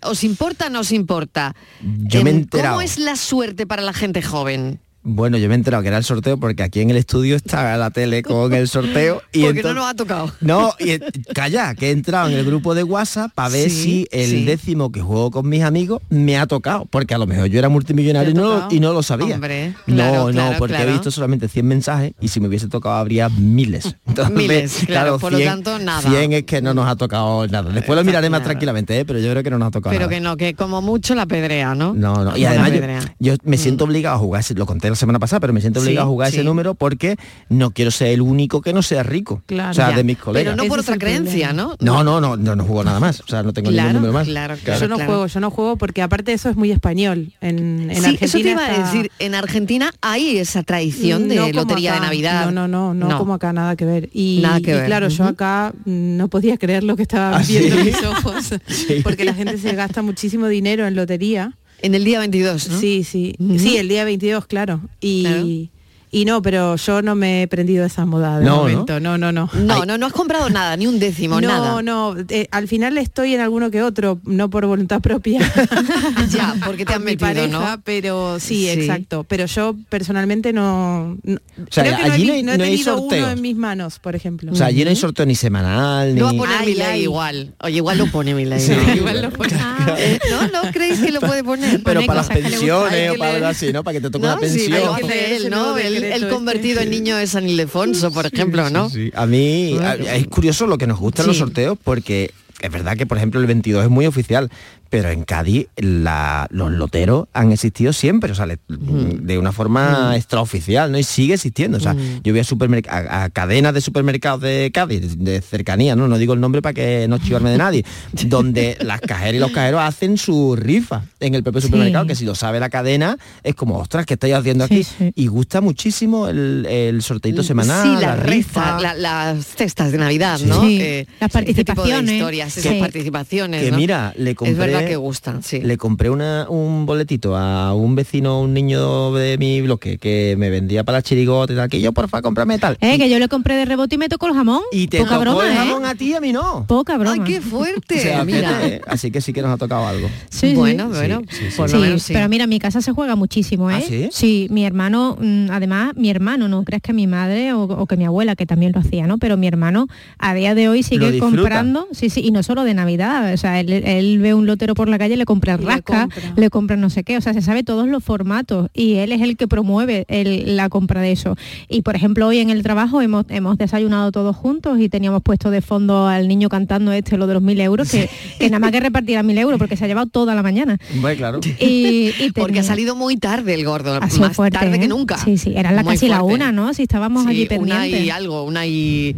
¿Os importa o no os importa? Yo me he Em, enterado. ¿Cómo es la suerte para la gente joven? Bueno, yo me he enterado que era el sorteo porque aquí en el estudio está la tele con el sorteo y Porque no nos ha tocado. No, y calla, que he entrado en el grupo de WhatsApp para ver Sí, si el sí. décimo que juego con mis amigos me ha tocado, porque a lo mejor yo era multimillonario y no, tocado. y no lo sabía. Hombre, no, claro, no, porque claro. he visto solamente 100 mensajes y si me hubiese tocado habría miles. Entonces, Miles, claro, por lo tanto, nada. 100 es que no nos ha tocado nada. Después lo miraré más tranquilamente, ¿eh? pero yo creo que no nos ha tocado Pero nada. que no, que como mucho la pedrea, ¿no? No, no. Y además yo, yo me siento obligado a jugar, ese- lo conté semana pasada, pero me siento obligado Sí, a jugar sí. ese número porque no quiero ser el único que no sea rico. Claro. O sea, Ya. de mis colegas. Pero no por otra creencia, ¿no? No, no, no, no, no juego nada más. O sea, no tengo Claro, ningún número más. claro, yo no juego, yo no juego porque aparte eso es muy español. En, en sí, Argentina eso te iba a decir. En Argentina hay esa tradición de No lotería de. Navidad. No, no, no, no, No. como acá, nada que ver. Y, Nada que y ver. claro, yo acá mm, no podía creer lo que estaba ¿Ah, viendo sí? mis ojos, porque la gente se gasta muchísimo dinero en lotería. En el día 22, ¿no? Sí, sí. Sí, el día 22, claro. Y, y no, pero yo no me he prendido esa moda de No, ¿no? momento. No, no, no. No, no, no has comprado nada, ni un décimo, no, nada. no, eh, al final estoy en alguno que otro, no por voluntad propia. ya, porque te han Con mi metido, pareja, ¿no? pero sí, Sí. exacto. Pero yo personalmente no, no- O sea, creo que no he allí no hay- no he no hay tenido sorteos. uno en mis manos, por ejemplo. O sea, allí no hay sorteo ni semanal, ni... Lo va a poner Ay, ay. igual. Oye, igual lo pone Milei. Sí, ¿no? igual lo pone. Eh, ¿No? ¿No creéis que lo puede poner? Pero Pone para las pensiones o para algo así, ¿no? Para que te toque ¿No? una pensión. Él, ¿no? El, el convertido en niño de San Ildefonso, por ejemplo, ¿no? Sí, a mí a- es curioso lo que nos gustan los sorteos porque es verdad que, por ejemplo, el 22 es muy oficial, pero en Cádiz la- los loteros han existido siempre, o sea, le- de una forma extraoficial, ¿no? Y sigue existiendo. O sea, yo voy a, a, a cadenas de supermercados de Cádiz, de cercanía, ¿no? No digo el nombre para que no chivarme de nadie, donde las cajeras y los cajeros hacen su rifa en el propio Sí. supermercado, que si lo sabe la cadena, es como, ostras, ¿qué estáis haciendo aquí? Y gusta muchísimo el, el sorteito semanal, Sí, la, la rifa. rifa, la- las cestas de Navidad, ¿no? Eh, las este tipo de participaciones. historias, esas participaciones, que ¿no? mira, le compré Que gustan, sí. le compré una- un boletito a un vecino, un niño de mi bloque que me vendía para la chirigota y tal, que yo porfa, cómprame tal. Eh, que yo le compré de rebote y me tocó el jamón. Y te Poca tocó broma, el ¿eh? jamón a ti y a mí no. Poca broma. ¡Ay, qué fuerte! O sea, mira. fíjate, ¿eh? Así que sí que nos ha tocado algo. Sí, sí. Bueno, bueno, Sí, sí, sí. por lo Sí, menos sí. pero mira, en mi casa se juega muchísimo, ¿eh? ¿Ah, sí? mi hermano, mm, además, mi hermano, no crees que mi madre o, o que mi abuela, que también lo hacía, ¿no? Pero mi hermano a día de hoy sigue comprando, sí, sí, y no solo de Navidad, o sea, él, él ve un por la calle, le compra Y le rasca, compra. le compra no sé qué, o sea, se sabe todos los formatos y él es el que promueve el- la compra de eso. Y por ejemplo, hoy en el trabajo hemos, hemos desayunado todos juntos y teníamos puesto de fondo al niño cantando este lo de los mil euros, que, que nada más que repartirá mil euros porque se ha llevado toda la mañana. Bueno, claro. Y, y Porque ha salido muy tarde el gordo, ha sido más fuerte, tarde ¿eh? que nunca. Sí, sí, eran la Muy casi la una, ¿no? Si estábamos Sí, allí una pendientes. y algo, una y,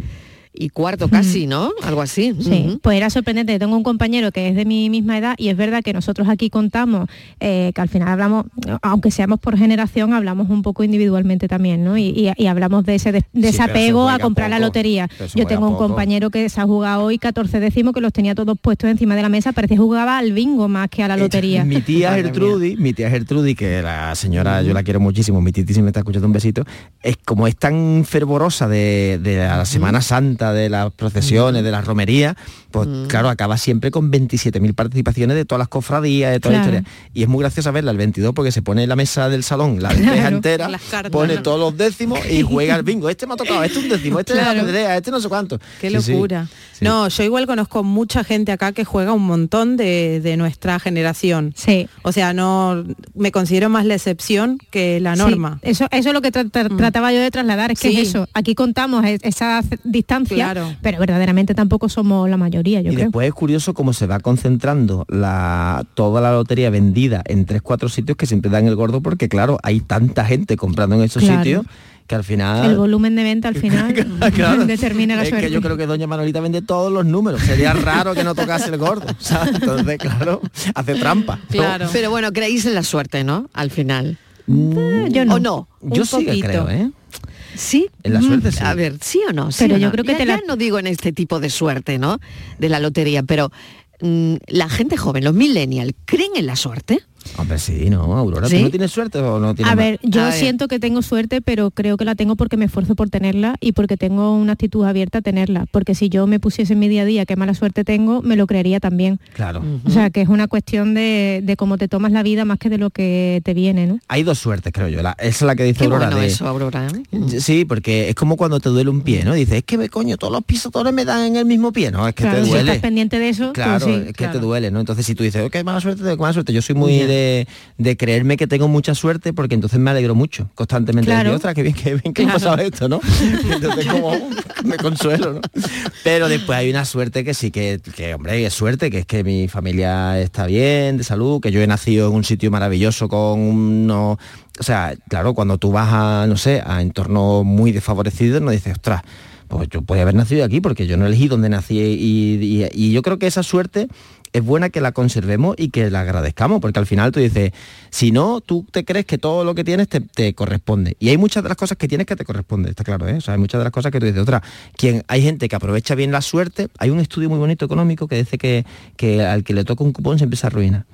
y cuarto casi, ¿no? Algo así. Sí, pues era sorprendente. Tengo un compañero que es de mi misma edad y es verdad que nosotros aquí contamos eh, que al final hablamos, aunque seamos por generación, hablamos un poco individualmente también, ¿no? Y, y- y hablamos de ese desapego a comprar la lotería. Yo tengo un poco. compañero que se ha jugado hoy 14 décimos que los tenía todos puestos encima de la mesa, parecía que jugaba al bingo más que a la lotería. Mi tía Gertrudis, mi tía Gertrudis, que la señora yo la quiero muchísimo, mi titi si me está escuchando un besito, es como es tan fervorosa de, de la Semana Santa, de las procesiones, de las romerías, pues claro, acaba siempre con 27.000 participaciones de todas las cofradías, de toda Claro. la historia. Y es muy graciosa verla el 22 porque se pone en la mesa del salón, la despeja Claro. entera, Las cartas, pone ¿no? todos los décimos y juega al bingo. Este me ha tocado, este es un décimo, este es la pedrea, este no sé cuánto. Qué Sí, sí. locura. No, yo igual conozco mucha gente acá que juega un montón de, de nuestra generación. Sí. O sea, no me considero más la excepción que la Sí, norma. eso, eso es lo que tra- tra- trataba yo de trasladar, es que Sí. es eso. Aquí contamos es- esa distancia, Claro. pero verdaderamente tampoco somos la mayoría, yo y creo. después es curioso cómo se va concentrando la, toda la lotería vendida en tres, cuatro sitios que siempre dan el gordo porque claro, hay tanta gente comprando en esos Claro. sitios que al final... El volumen de venta al final Claro. determina la es suerte. que yo creo que doña Manolita vende todos los números. Sería raro que no tocase el gordo. ¿sabes? Entonces, claro, hace trampa. ¿no? Pero bueno, creéis en la suerte, ¿no? Al final. yo no. ¿O no? Yo Un sí que creo, ¿eh? ¿Sí? En la suerte sí. A ver, ¿sí o no? ¿Sí Pero o yo no? creo que Ya- te la- ya no digo en este tipo de suerte, ¿no? De la lotería, pero mm, la gente joven, los millennials, ¿creen en la suerte? Hombre, sí, no, Aurora, ¿Sí? ¿tú no tienes suerte o no tienes A ver, yo A ver. siento que tengo suerte, pero creo que la tengo porque me esfuerzo por tenerla y porque tengo una actitud abierta a tenerla. Porque si yo me pusiese en mi día a día qué mala suerte tengo, me lo creería también. Claro. O sea, que es una cuestión de, de cómo te tomas la vida más que de lo que te viene, ¿no? Hay dos suertes, creo yo. La- esa es la que dice Qué Aurora. bueno de- eso, Aurora. ¿eh? Sí, porque es como cuando te duele un pie, ¿no? Dices, es que me coño, todos los pisotones me dan en el mismo pie, ¿no? Es que Claro, te si duele. estás pendiente de eso, pues Claro, sí, es que claro. te duele, ¿no? Entonces si tú dices, ok, mala suerte, mala suerte. Yo soy muy de, de creerme que tengo mucha suerte porque entonces me alegro mucho constantemente. Claro. Decir, ostras, qué bien, qué bien que ha pasado esto, ¿no? Entonces como me consuelo, ¿no? Pero después hay una suerte que sí, que, que, hombre, es suerte, que es que mi familia está bien, de salud, que yo he nacido en un sitio maravilloso con unos... O sea, claro, cuando tú vas a, no sé, a entornos muy desfavorecidos, no dices, ostras, pues yo podía haber nacido aquí porque yo no elegí dónde nací y, y- y yo creo que esa suerte es buena que la conservemos y que la agradezcamos, porque al final tú dices, si no, tú te crees que todo lo que tienes te, corresponde. Y hay muchas de las cosas que tienes que te corresponde, está claro, ¿eh? O sea, hay muchas de las cosas que tú dices, otra, quien, hay gente que aprovecha bien la suerte, hay un estudio muy bonito económico que dice que, que al que le toca un cupón se arruina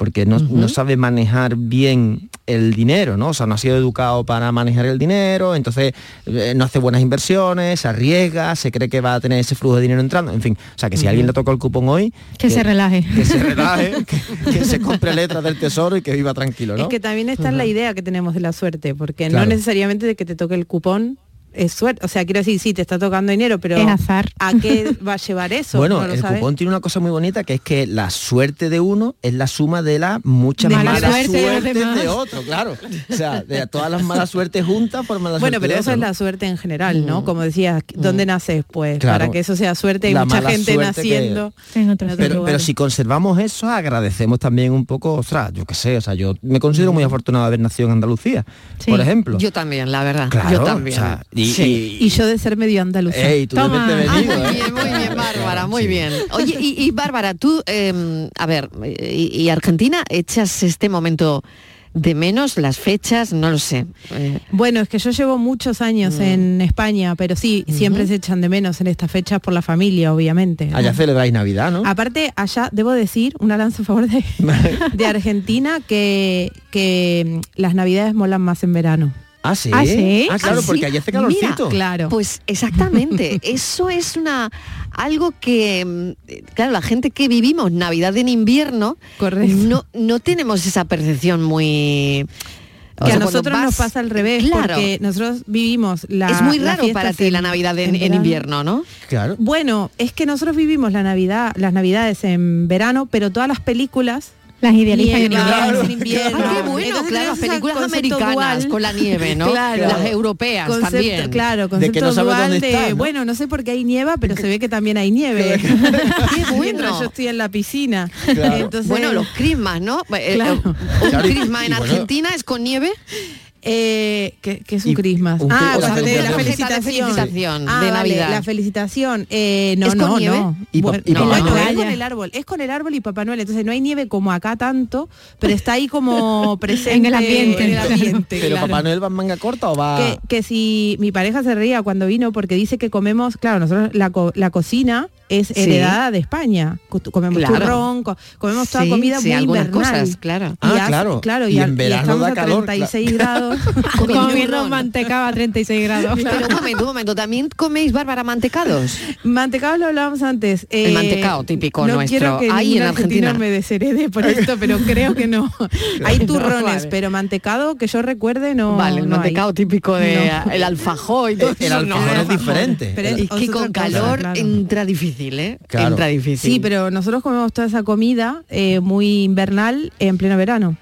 porque no, no sabe manejar bien el dinero, ¿no? O sea, no ha sido educado para manejar el dinero, entonces eh, no hace buenas inversiones, se arriesga, se cree que va a tener ese flujo de dinero entrando, en fin, o sea, que si a alguien le toca el cupón hoy, Que, se relaje. que se relaje, que, que se compre letras del tesoro y que viva tranquilo, ¿no? Es que también está en la idea que tenemos de la suerte, porque Claro. no necesariamente de que te toque el cupón es suerte. O sea, quiero decir, sí, te está tocando dinero, pero azar. ¿a qué va a llevar eso? Bueno, No lo el sabes. cupón tiene una cosa muy bonita que es que la suerte de uno es la suma de la mucha De mala, mala suerte, suerte de de, otro, claro. O sea, de todas las malas suertes juntas forman la Bueno, pero de eso otro, es ¿no? la suerte en general, ¿no? Como decías, ¿dónde naces? Pues Claro. para que eso sea suerte hay La mucha gente suerte que- naciendo en otros pero, pero si conservamos eso, agradecemos también un poco, ostras, yo qué sé, o sea, yo me considero muy afortunado de haber nacido en Andalucía, por ejemplo. Yo también, la verdad. Claro, yo también. o sea, y- Sí. Y yo de ser medio andaluza. Ey, tú Toma. debes de Ah, muy ¿eh? bien, muy bien, Bárbara, muy bien. Oye, y, y Bárbara, tú, eh, a ver, y, y Argentina, echas este momento de menos, las fechas, no lo sé. Eh, Bueno, es que yo llevo muchos años Mm. en España, pero sí, siempre se echan de menos en estas fechas por la familia, obviamente. ¿no? Allá celebráis Navidad, ¿no? Aparte, allá debo decir, una lanza a favor de, de Argentina, que, que las navidades molan más en verano. Ah, sí. ¿Ah, sí? Ah, claro, ¿Ah, sí? porque allá hace Mira, calorcito. claro. Pues exactamente, eso es una algo que mm, claro, la gente que vivimos Navidad en invierno no no tenemos esa percepción muy o Que sea, a nosotros nos pasa al revés, Claro. porque nosotros vivimos la es muy raro para ti la Navidad en, en invierno, ¿no? Claro. Bueno, es que nosotros vivimos la Navidad, las Navidades en verano, pero todas las películas las idealizan en invierno. en invierno. Ah, qué bueno, Entonces claro, ese películas americanas dual. con la nieve, ¿no? Claro. Las europeas Concepto- también. Claro, De concepto que no dual dónde de, estás, ¿no? bueno, no sé por qué hay nieva, pero se ve que también hay nieve. Mientras yo estoy en la piscina. Claro. Entonces, Bueno, los Christmas, ¿no? Eh, Claro. eh, Un Christmas en bueno- Argentina es con nieve. Eh, ¿qué, qué es un Y Christmas? un ah, o sea, la de la felicitación. Ah, de vale, Navidad. la felicitación. Eh, no, ¿Es con no, nieve? no. Y pa- Bueno, y no, no, Noel. es con el árbol. Es con el árbol y Papá Noel. Entonces no hay nieve como acá tanto, pero está ahí como presente En el ambiente. en el ambiente, Pero claro. Papá Noel va en manga corta o va... que, que si mi pareja se ría cuando vino porque dice que comemos, claro, nosotros la, co- la cocina es Sí. heredada de España. Co- Comemos Claro. turrón, co- comemos toda Sí, comida sí, muy invernal. cosas, claro. Ah, Y hace- claro. claro, Y y, en al- y verano estamos da a calor, 36 grados. Comiendo turrón. mantecado a 36 grados. Pero un momento, un momento, ¿también coméis, Bárbara, mantecados? Mantecado lo hablábamos antes. eh, El mantecado típico no nuestro. quiero que Ahí en Argentina. me desherede por esto, pero creo que no. Hay No, turrones, vale. pero mantecado que yo recuerde no. vale, el no hay. mantecado típico de No. el alfajor y todo El no. alfajor es diferente. Pero Y es que con calor claro. entra difícil, ¿eh? Claro. Entra difícil. Sí, pero nosotros comemos toda esa comida eh, muy invernal en pleno verano.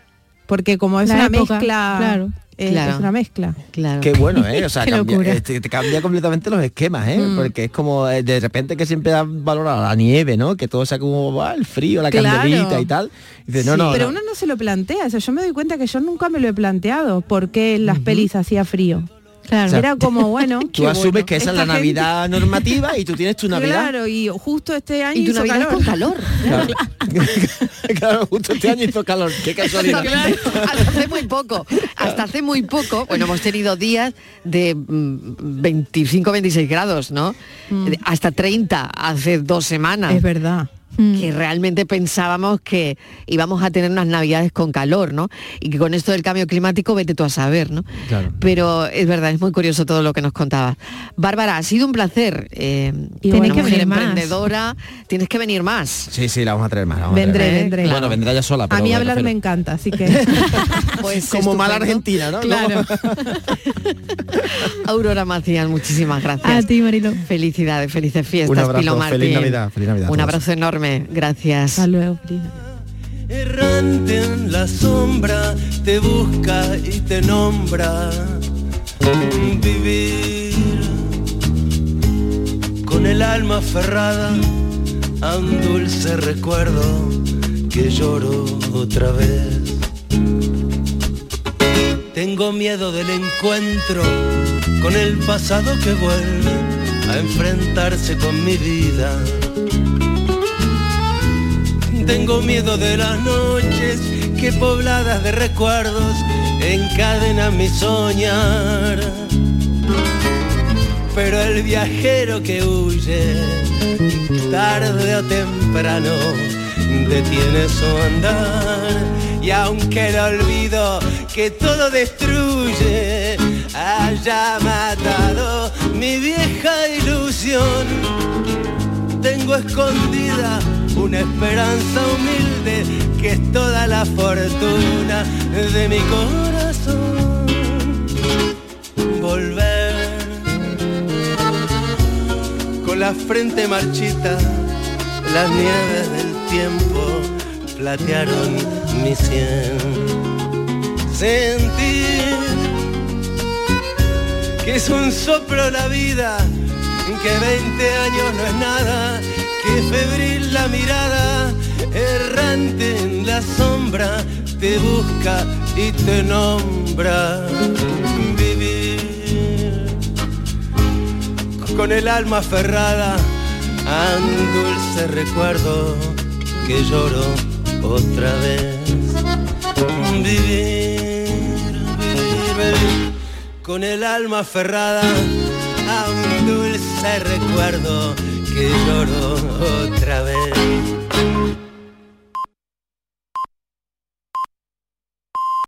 Porque como es La una época, mezcla, claro. eh, Claro. es una mezcla. Claro. Qué bueno, ¿eh? O sea, cambia, este, te cambia completamente los esquemas, ¿eh? Mm. Porque es como eh, de repente que siempre dan valor a la nieve, ¿no? Que todo sea como ah, el frío, la Claro. candelita y tal. Y dices, no, Sí, no, pero no. uno no se lo plantea. O sea, yo me doy cuenta que yo nunca me lo he planteado porque en las pelis hacía frío. Claro. O sea, Era como, bueno, Tú asumes bueno. que esa es la gente- Navidad normativa y tú tienes tu Navidad. Claro, y justo este año y tu hizo Navidad calor. con calor. Claro. Claro, justo este año hizo calor. Qué casualidad. hasta hace muy poco, hasta hace muy poco, bueno, hemos tenido días de mm, 25, 26 grados, ¿no? Mm. Hasta 30 hace dos semanas. Es verdad. Que realmente pensábamos que íbamos a tener unas navidades con calor, ¿no? Y que con esto del cambio climático vete tú a saber, ¿no? Pero es verdad, es muy curioso todo lo que nos contabas. Bárbara, ha sido un placer. Eh, Tienes una que mujer venir más. emprendedora, tienes que venir más. Sí, sí, la vamos a traer más. a Vendré, traer. vendré. Bueno, vendrá ya sola. A pero mí bueno, hablar me encanta, así que... Pues Como mala estupendo. argentina, ¿no? Claro. Aurora Macías, muchísimas gracias. A ti, Marilo. Felicidades, felices fiestas, Un abrazo, Pilo feliz Martín. Navidad, feliz Navidad a Un abrazo enorme, gracias. Hasta luego, Errante en la sombra, te busca y te nombra. Vivir con el alma aferrada a un dulce recuerdo que lloro otra vez. Tengo miedo del encuentro con el pasado que vuelve a enfrentarse con mi vida. Tengo miedo de las noches que pobladas de recuerdos encadenan mi soñar. Pero el viajero que huye, tarde o temprano, detiene su andar. Y aunque el olvido que todo destruye haya matado mi vieja ilusión, tengo escondida una esperanza humilde que es toda la fortuna de mi corazón. Volver con la frente marchita, las nieves del tiempo platearon mi sien. Sentir que es un soplo la vida, que 20 años no es nada, que febril la mirada, errante en la sombra, te busca y te nombra. Vivir con el alma aferrada a un dulce recuerdo que lloro otra vez. Vivir, vivir, vivir con el alma aferrada a un dulce recuerdo que lloro otra vez.